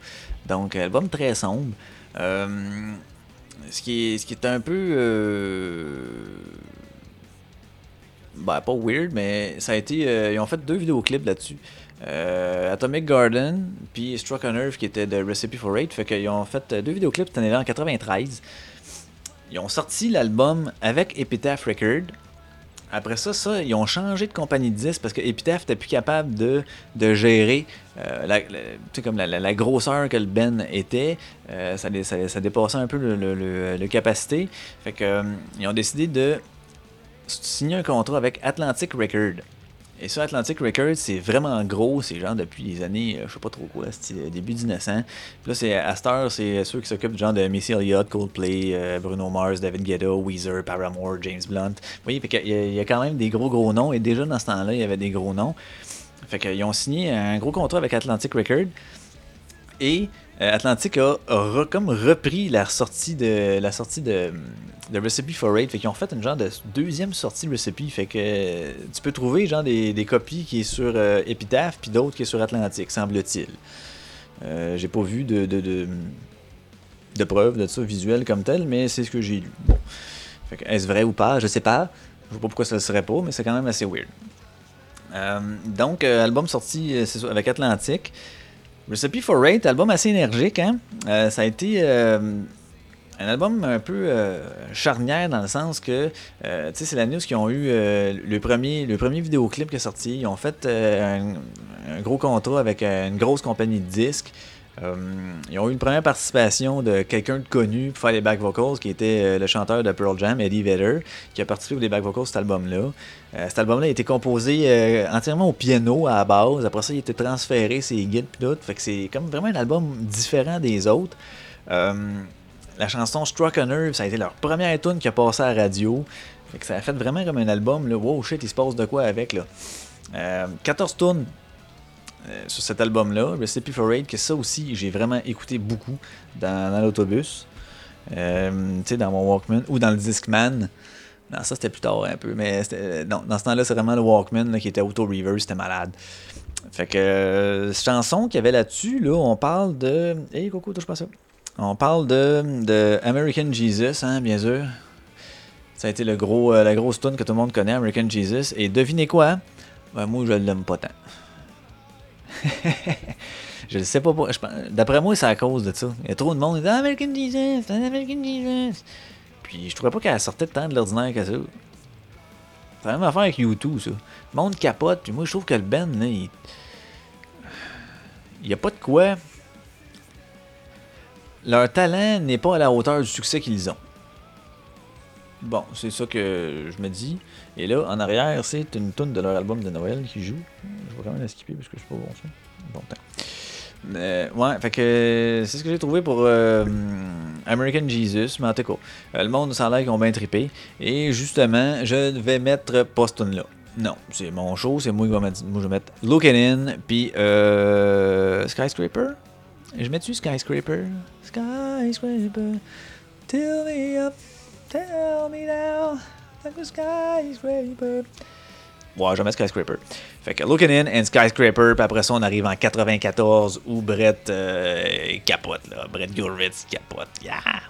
[SPEAKER 1] Donc, album très sombre. Euh, ce, qui est, ce qui est un peu. euh, ben, pas weird, mais ça a été. euh, ils ont fait deux vidéoclips là-dessus. Euh, Atomic Garden, puis Struck a Nerve qui était de Recipe for Rate. Fait qu'ils ont fait euh, deux vidéoclips cette année-là en 93. Ils ont sorti l'album avec Epitaph Record. Après ça, ça, ils ont changé de compagnie de disques parce que Epitaph n'était plus capable de, de gérer euh, la, comme la, grosseur que le Ben était. Euh, ça, dé- ça- ça dépassait un peu le capacité. Fait que, euh, ils ont décidé de signer un contrat avec Atlantic Record. Et ça, Atlantic Records, c'est vraiment gros. C'est genre depuis les années, euh, je sais pas trop quoi, c'est euh, début 1900. Puis là, c'est, heure, c'est ceux qui s'occupent genre de Missy Elliott, Coldplay, euh, Bruno Mars, David Guetta, Weezer, Paramore, James Blunt. Vous voyez, il y a quand même des gros gros noms. Et déjà dans ce temps-là, il y avait des gros noms. Fait qu'ils ont signé un gros contrat avec Atlantic Records. Et euh, Atlantic a, comme repris la sortie de la sortie de, de Recipe for Raid. Fait qu'ils ont fait une genre de deuxième sortie de Recipe. Fait que euh, tu peux trouver genre des, des copies qui est sur euh, Epitaph puis d'autres qui est sur Atlantic, semble-t-il. Euh, J'ai pas vu de, de, de, de preuves de ça visuel comme tel, mais c'est ce que j'ai lu. Bon. Fait que est-ce vrai ou pas, je sais pas. Je sais pas pourquoi ça le serait pas, mais c'est quand même assez weird. Donc, album sorti avec Atlantic. Recipe for Rate, album assez énergique. Hein? Ça a été un album un peu euh, charnière dans le sens que, euh, tu sais, c'est la news qui ont eu euh, le, premier, le premier vidéoclip qui est sorti. Ils ont fait un, gros contrat avec une grosse compagnie de disques. ils ont eu une première participation de quelqu'un de connu pour faire les back vocals, qui était le chanteur de Pearl Jam, Eddie Vedder, qui a participé aux back vocals cet album-là. cet album-là a été composé entièrement au piano à la base. Après ça, il a été transféré, ses guides puis tout. Fait que c'est comme vraiment un album différent des autres la chanson Struck a Nerve, ça a été leur première tune qui a passé à la radio. Fait que ça a fait vraiment comme un album. Là. Wow, shit, il se passe de quoi avec. là. 14 euh, tunes euh, sur cet album-là. Recipe for Raid, que ça aussi, j'ai vraiment écouté beaucoup dans, l'autobus. Euh, tu sais, dans mon Walkman ou dans le Discman. Non, ça c'était plus tard un peu, mais non, dans ce temps-là, c'est vraiment le Walkman qui était auto-reverse, c'était malade. Fait que cette chanson qu'il y avait là-dessus, là, on parle de. Hey Coco, touche pas ça. On parle de, de American Jesus, hein, bien sûr. Ça a été le gros, euh, la grosse tune que tout le monde connaît, American Jesus. Et devinez quoi? Ben, moi, je l'aime pas tant. je ne sais pas. D'après moi, c'est à cause de ça. Il y a trop de monde qui dit American Jesus, American Jesus. Puis je trouvais pas qu'elle sortait tant de l'ordinaire que ça. C'est la même affaire avec YouTube, ça. Le monde capote, puis moi, je trouve que le Ben, là, il. Il n'y a pas de quoi leur talent n'est pas à la hauteur du succès qu'ils ont. Bon, c'est ça que je me dis. Et là, en arrière, c'est une tonne de leur album de Noël qui joue. Je vais quand même la skipper parce que c'est pas bon ça. Bon temps. ouais, fait que c'est ce que j'ai trouvé pour euh, American Jesus, mais en tout cas, euh, le monde sans l'air qu'ils ont bien trippé. Et justement, je vais mettre pas là. Non, c'est mon show, c'est moi qui vais mettre, moi je vais In, puis euh, Skyscraper? Je mets-tu Skyscraper? Skyscraper, tell me up, tell me down, like a skyscraper. Ouais, je mets Skyscraper. Fait que Looking In and Skyscraper, puis après ça, on arrive en 94 où Brett euh, capote, là. Brett Gurwitz capote. Yeah!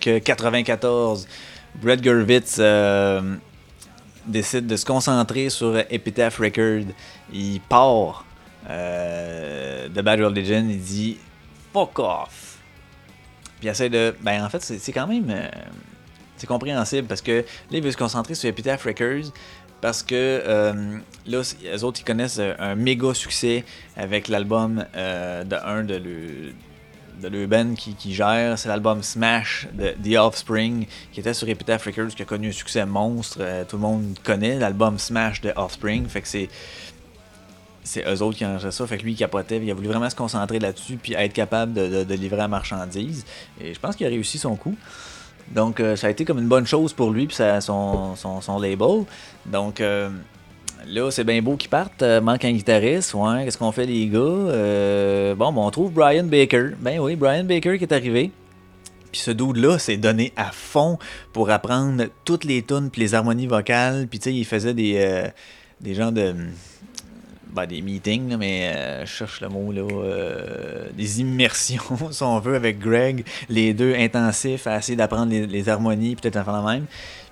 [SPEAKER 1] Donc, euh, 94, Brett Gurvitz euh, décide de se concentrer sur Epitaph Record. Il part euh, de Bad Religion, il dit fuck off. Puis il essaie de. Ben, en fait, c'est quand même. euh, c'est compréhensible parce que là, il veut se concentrer sur Epitaph Records parce que euh, là, eux autres, ils connaissent euh, un méga succès avec l'album euh, de un de le de le band qui, qui gère, c'est l'album Smash de The Offspring qui était sur Epitaph Records qui a connu un succès monstre. Euh, tout le monde connaît l'album Smash de Offspring, fait que c'est c'est eux autres qui ont enregistré ça, fait que lui il capotait, il a voulu vraiment se concentrer là-dessus puis être capable de, de- de livrer la marchandise. Et je pense qu'il a réussi son coup. Donc euh, ça a été comme une bonne chose pour lui puis ça- son, son, son label. Donc euh, là c'est bien beau qu'ils partent, euh, manque un guitariste, ouais, qu'est-ce qu'on fait les gars? Euh, Bon, on trouve Brian Baker. Ben oui, Brian Baker qui est arrivé. Puis ce dude-là s'est donné à fond pour apprendre toutes les tunes puis les harmonies vocales. Puis tu sais, il faisait des, euh, des genres de. Ben, des meetings, mais euh, je cherche le mot, là. des immersions, si on veut, avec Greg. Les deux intensifs à essayer d'apprendre les, les harmonies, peut-être en faire la même.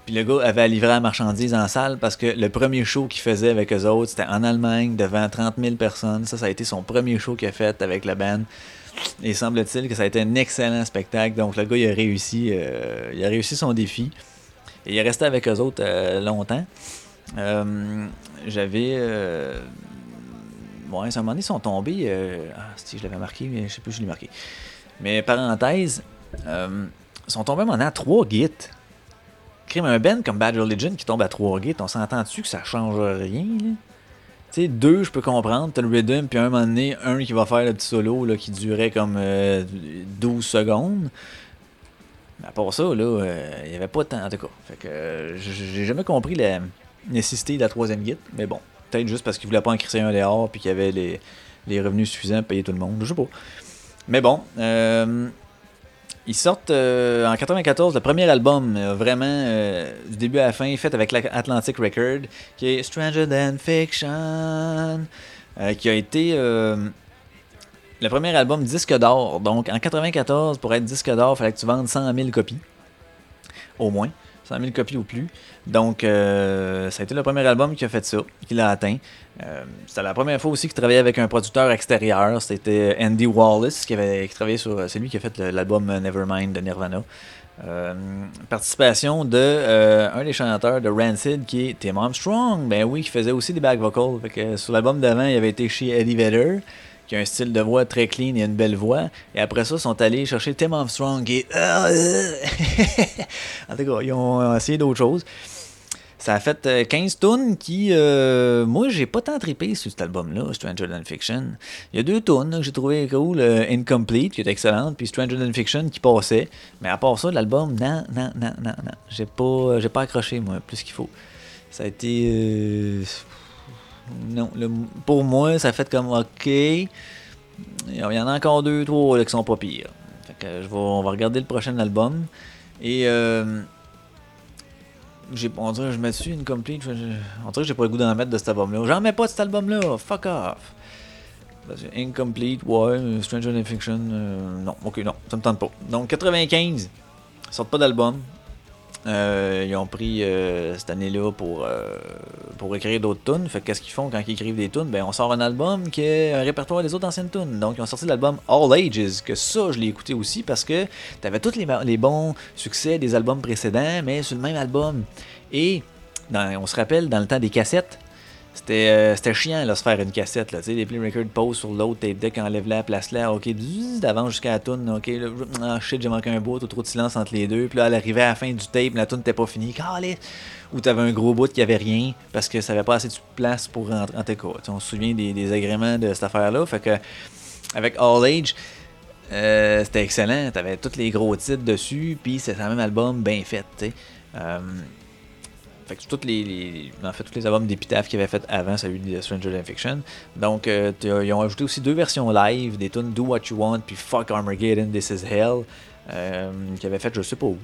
[SPEAKER 1] Puis le gars avait à livrer la marchandise en salle parce que le premier show qu'il faisait avec eux autres, c'était en Allemagne, devant 30 000 personnes. Ça, ça a été son premier show qu'il a fait avec la band. Et semble-t-il que ça a été un excellent spectacle. Donc le gars, il a réussi, euh, il a réussi son défi. Et il est resté avec eux autres euh, longtemps. Euh, J'avais. Ouais, à un moment donné, ils sont tombés. ah, si je l'avais marqué, mais je sais plus je l'ai marqué. Mais parenthèse, ils sont tombés maintenant à 3 gits. Crime un band comme Bad Religion qui tombe à 3 gits, on s'entend dessus que ça change rien. Tu sais, deux, je peux comprendre, t'as le rhythm, puis à un moment donné, un qui va faire le petit solo là, qui durait comme euh, 12 secondes. Mais à part ça, là, euh, il n'y avait pas de temps, en tout cas. Fait que euh, j'ai jamais compris la nécessité de la troisième guide, mais bon, peut-être juste parce qu'ils voulaient pas en crisser un dehors, puis qu'il y avait les, les revenus suffisants pour payer tout le monde, je sais pas. Mais bon, euh, ils sortent euh, en 94 le premier album, euh, vraiment euh, du début à la fin, fait avec l'Atlantic Record, qui est Stranger Than Fiction, euh, qui a été le premier album disque d'or. Donc en 94, pour être disque d'or, il fallait que tu vendes 100 000 copies, au moins. 100 000 copies ou plus. Donc, euh, ça a été le premier album qui a fait ça, qui l'a atteint. Euh, c'était la première fois aussi qu'il travaillait avec un producteur extérieur. C'était Andy Wallace qui, avait, qui travaillait sur. C'est lui qui a fait l'album Nevermind de Nirvana. Euh, participation de un des chanteurs de Rancid qui est Tim Armstrong. Ben oui, qui faisait aussi des back vocals. Fait que sur l'album d'avant, il avait été chez Eddie Vedder qui a un style de voix très clean et une belle voix. Et après ça, ils sont allés chercher Tim Armstrong qui est... en tout cas, ils ont essayé d'autres choses. Ça a fait 15 tunes qui, moi, j'ai pas tant trippé sur cet album-là, Stranger Than Fiction. Il y a deux tunes que j'ai trouvé cool, Incomplete, qui est excellente, puis Stranger Than Fiction, qui passait. Mais à part ça, l'album, non, non, non, non, non. J'ai pas, j'ai pas accroché, moi, plus qu'il faut. Ça a été... non, pour moi, ça fait comme, OK... Il y en a encore deux, trois qui sont pas pires. Fait que je vais, on va regarder le prochain album. Et euh, on dirait que je mets dessus une complete. on dirait que j'ai pas le goût d'en mettre de cet album-là. J'en mets pas de cet album-là. Fuck off. Incomplete, ouais. Stranger Fiction, euh, non. Ok, non, ça me tente pas. Donc 95, sortent pas d'album. Euh, ils ont pris euh, cette année-là pour, euh, pour écrire d'autres tunes. Fait qu'est-ce qu'ils font quand ils écrivent des tunes? Ben, on sort un album qui est un répertoire des autres anciennes tunes. Donc, ils ont sorti l'album All Ages, que ça, je l'ai écouté aussi parce que t'avais tous les, les, bons succès des albums précédents, mais sur le même album. Et on se rappelle, dans le temps des cassettes, euh, c'était chiant là, se faire une cassette. Là, les play record pose sur l'autre, tape deck enlève la place là, ok, d'avant jusqu'à la tune, ok, ah, shit, j'ai manqué un bout, trop de silence entre les deux. Puis là, elle arrivait à la fin du tape, la tune n'était pas finie, calé! Ou t'avais un gros bout qui avait rien parce que ça avait pas assez de place pour rentrer en quoi. On se souvient des, agréments de cette affaire-là. Fait que, avec All Age, euh, c'était excellent. T'avais tous les gros titres dessus, puis c'est un même album bien fait, tu sais. Euh, fait que toutes les, en fait, tous les albums d'Epitaph qu'ils avaient fait avant celui de Stranger Than Fiction. Donc, euh, ils ont ajouté aussi deux versions live des tunes Do What You Want puis Fuck Armageddon, This Is Hell, euh, qu'ils avaient fait je sais pas où.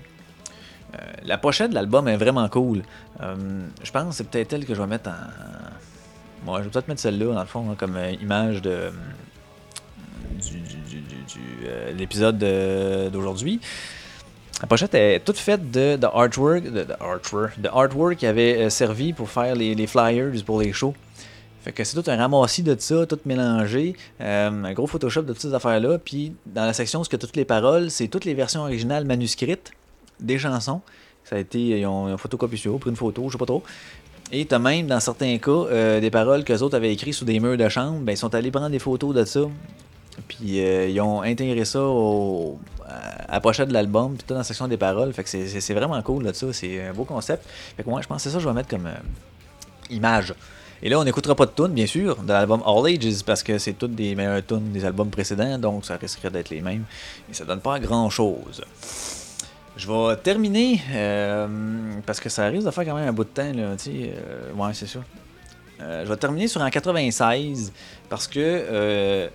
[SPEAKER 1] Euh, la pochette de l'album est vraiment cool. je pense que c'est peut-être elle que je vais mettre en. Moi, je vais peut-être mettre celle-là, dans le fond, hein, comme image de du, l'épisode d'aujourd'hui. La pochette est toute faite de, de artwork, de, artwork, de artwork qui avait euh, servi pour faire les, flyers pour les shows. Fait que c'est tout un ramassis de ça, tout mélangé, euh, un gros Photoshop de toutes ces affaires-là. Puis dans la section y a toutes les paroles, c'est toutes les versions originales manuscrites des chansons. Ça a été, ils ont, photocopié sur, pris une photo, je sais pas trop. Et t'as même, dans certains cas, euh, des paroles que les autres avaient écrites sous des murs de chambre, ben, ils sont allés prendre des photos de ça, puis euh, ils ont intégré ça au, à pochette de l'album, puis tout dans la section des paroles. Fait que c'est vraiment cool là, ça. C'est un beau concept. Fait que moi, je pense que c'est ça que je vais mettre comme euh, image. Et là, on n'écoutera pas de tunes, bien sûr, de l'album All Ages, parce que c'est toutes des meilleures tunes des albums précédents, donc ça risquerait d'être les mêmes. Et ça donne pas grand chose. Je vais terminer, euh, parce que ça risque de faire quand même un bout de temps, là, tu sais. ouais, c'est ça. je vais terminer sur un 96, parce que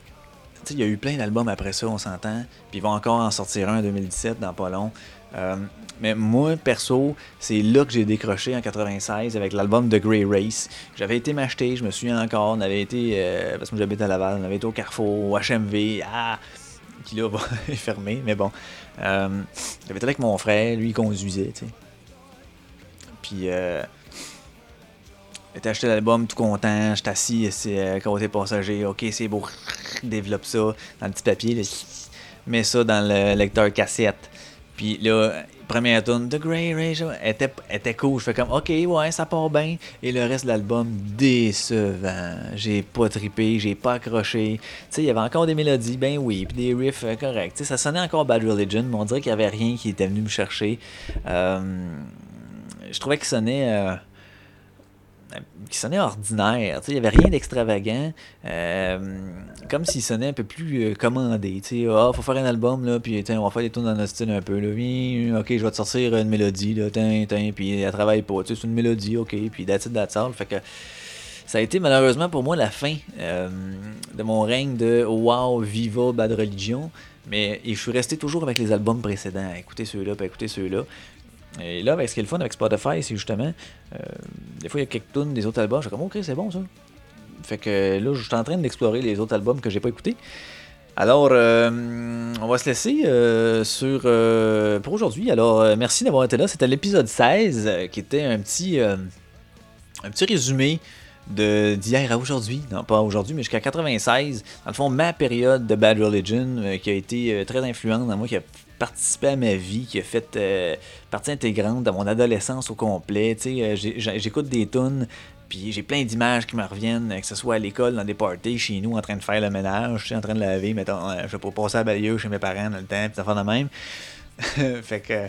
[SPEAKER 1] il y a eu plein d'albums après ça, on s'entend. Puis ils vont encore en sortir un en 2017 dans pas long. Euh, mais moi, perso, c'est là que j'ai décroché en 96 avec l'album The Grey Race. J'avais été m'acheter, je me souviens encore, on avait été, euh, parce que j'habite à Laval, on avait été au Carrefour, au HMV, ah, qui là est fermé, mais bon. Euh, j'avais été avec mon frère, lui il conduisait, tu sais. Puis, euh, j'ai acheté l'album tout content, j'étais assis c'est côté passager, ok c'est beau, développe ça dans le petit papier, mets ça dans le lecteur cassette. Puis là, première tune, The Grey Ray était, était cool. Je fais comme, ok, ouais, ça part bien. Et le reste de l'album, décevant. J'ai pas trippé, j'ai pas accroché. Tu sais, il y avait encore des mélodies, ben oui, puis des riffs euh, corrects. Tu sais, ça sonnait encore Bad Religion, mais on dirait qu'il y avait rien qui était venu me chercher. Euh, je trouvais qu'il sonnait. Euh, qui sonnait ordinaire. Il n'y avait rien d'extravagant. Euh, comme s'il sonnait un peu plus euh, commandé. Il ah, faut faire un album, là, puis on va faire des tours dans notre style un peu. Là. ok, je vais te sortir une mélodie, là, puis elle travaille pas. C'est une mélodie, ok, puis that's. Fait que ça a été malheureusement pour moi la fin euh, de mon règne de Wow, Viva, Bad Religion. Mais je suis resté toujours avec les albums précédents, écouter ceux-là, puis écouter ceux-là. Et là, avec ce qui est le fun avec Spotify, c'est justement, euh, des fois, il y a quelques tunes des autres albums. Je suis comme, ok, c'est bon ça. Fait que là, je suis en train d'explorer les autres albums que j'ai pas écoutés. Alors, euh, on va se laisser euh, sur pour aujourd'hui. Alors, merci d'avoir été là. C'était l'épisode 16 qui était un petit, un petit résumé d'hier à aujourd'hui. Non, pas aujourd'hui, mais jusqu'à 96. Dans le fond, ma période de Bad Religion qui a été très influente dans moi, qui a participé à ma vie, qui a fait euh, partie intégrante de mon adolescence au complet. Euh, j'écoute des tunes, puis j'ai plein d'images qui me reviennent, que ce soit à l'école, dans des parties, chez nous, en train de faire le ménage, en train de laver, mettons, euh, je vais pas passer à balayeuse chez mes parents dans le temps, puis ça fait de même. fait que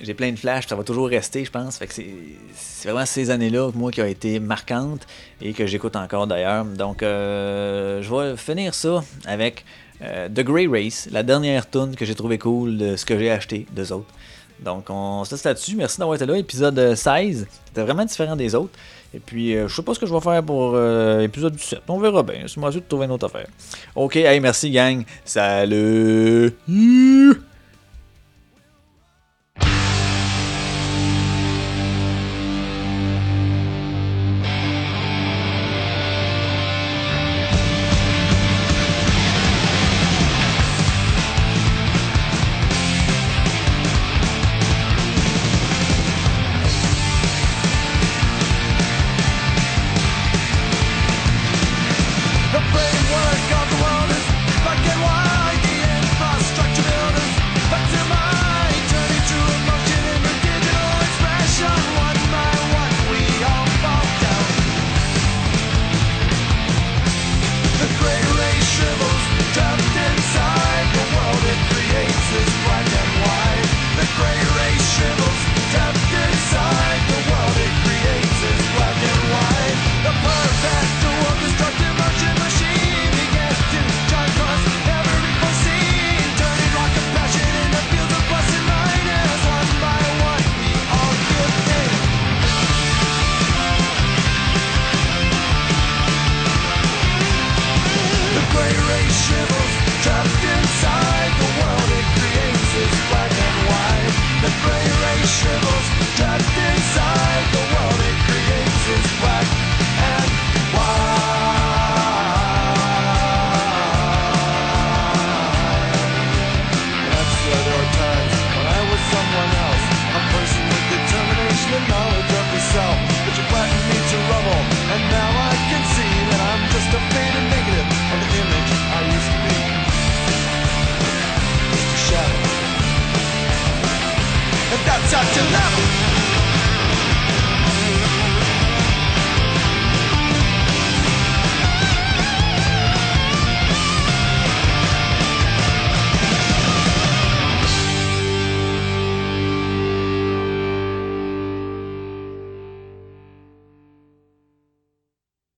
[SPEAKER 1] j'ai plein de flashs, ça va toujours rester, je pense. Fait que c'est vraiment ces années-là, moi, qui ont été marquantes et que j'écoute encore d'ailleurs. Donc, euh, je vais finir ça avec euh, The Grey Race, la dernière tune que j'ai trouvé cool de ce que j'ai acheté d'eux autres. Donc, on se laisse là-dessus. Merci d'avoir été là. Épisode 16. C'était vraiment différent des autres. Et puis, euh, je sais pas ce que je vais faire pour l'épisode 17. On verra bien. C'est moi de trouver une autre affaire. Ok, hey, merci, gang. Salut!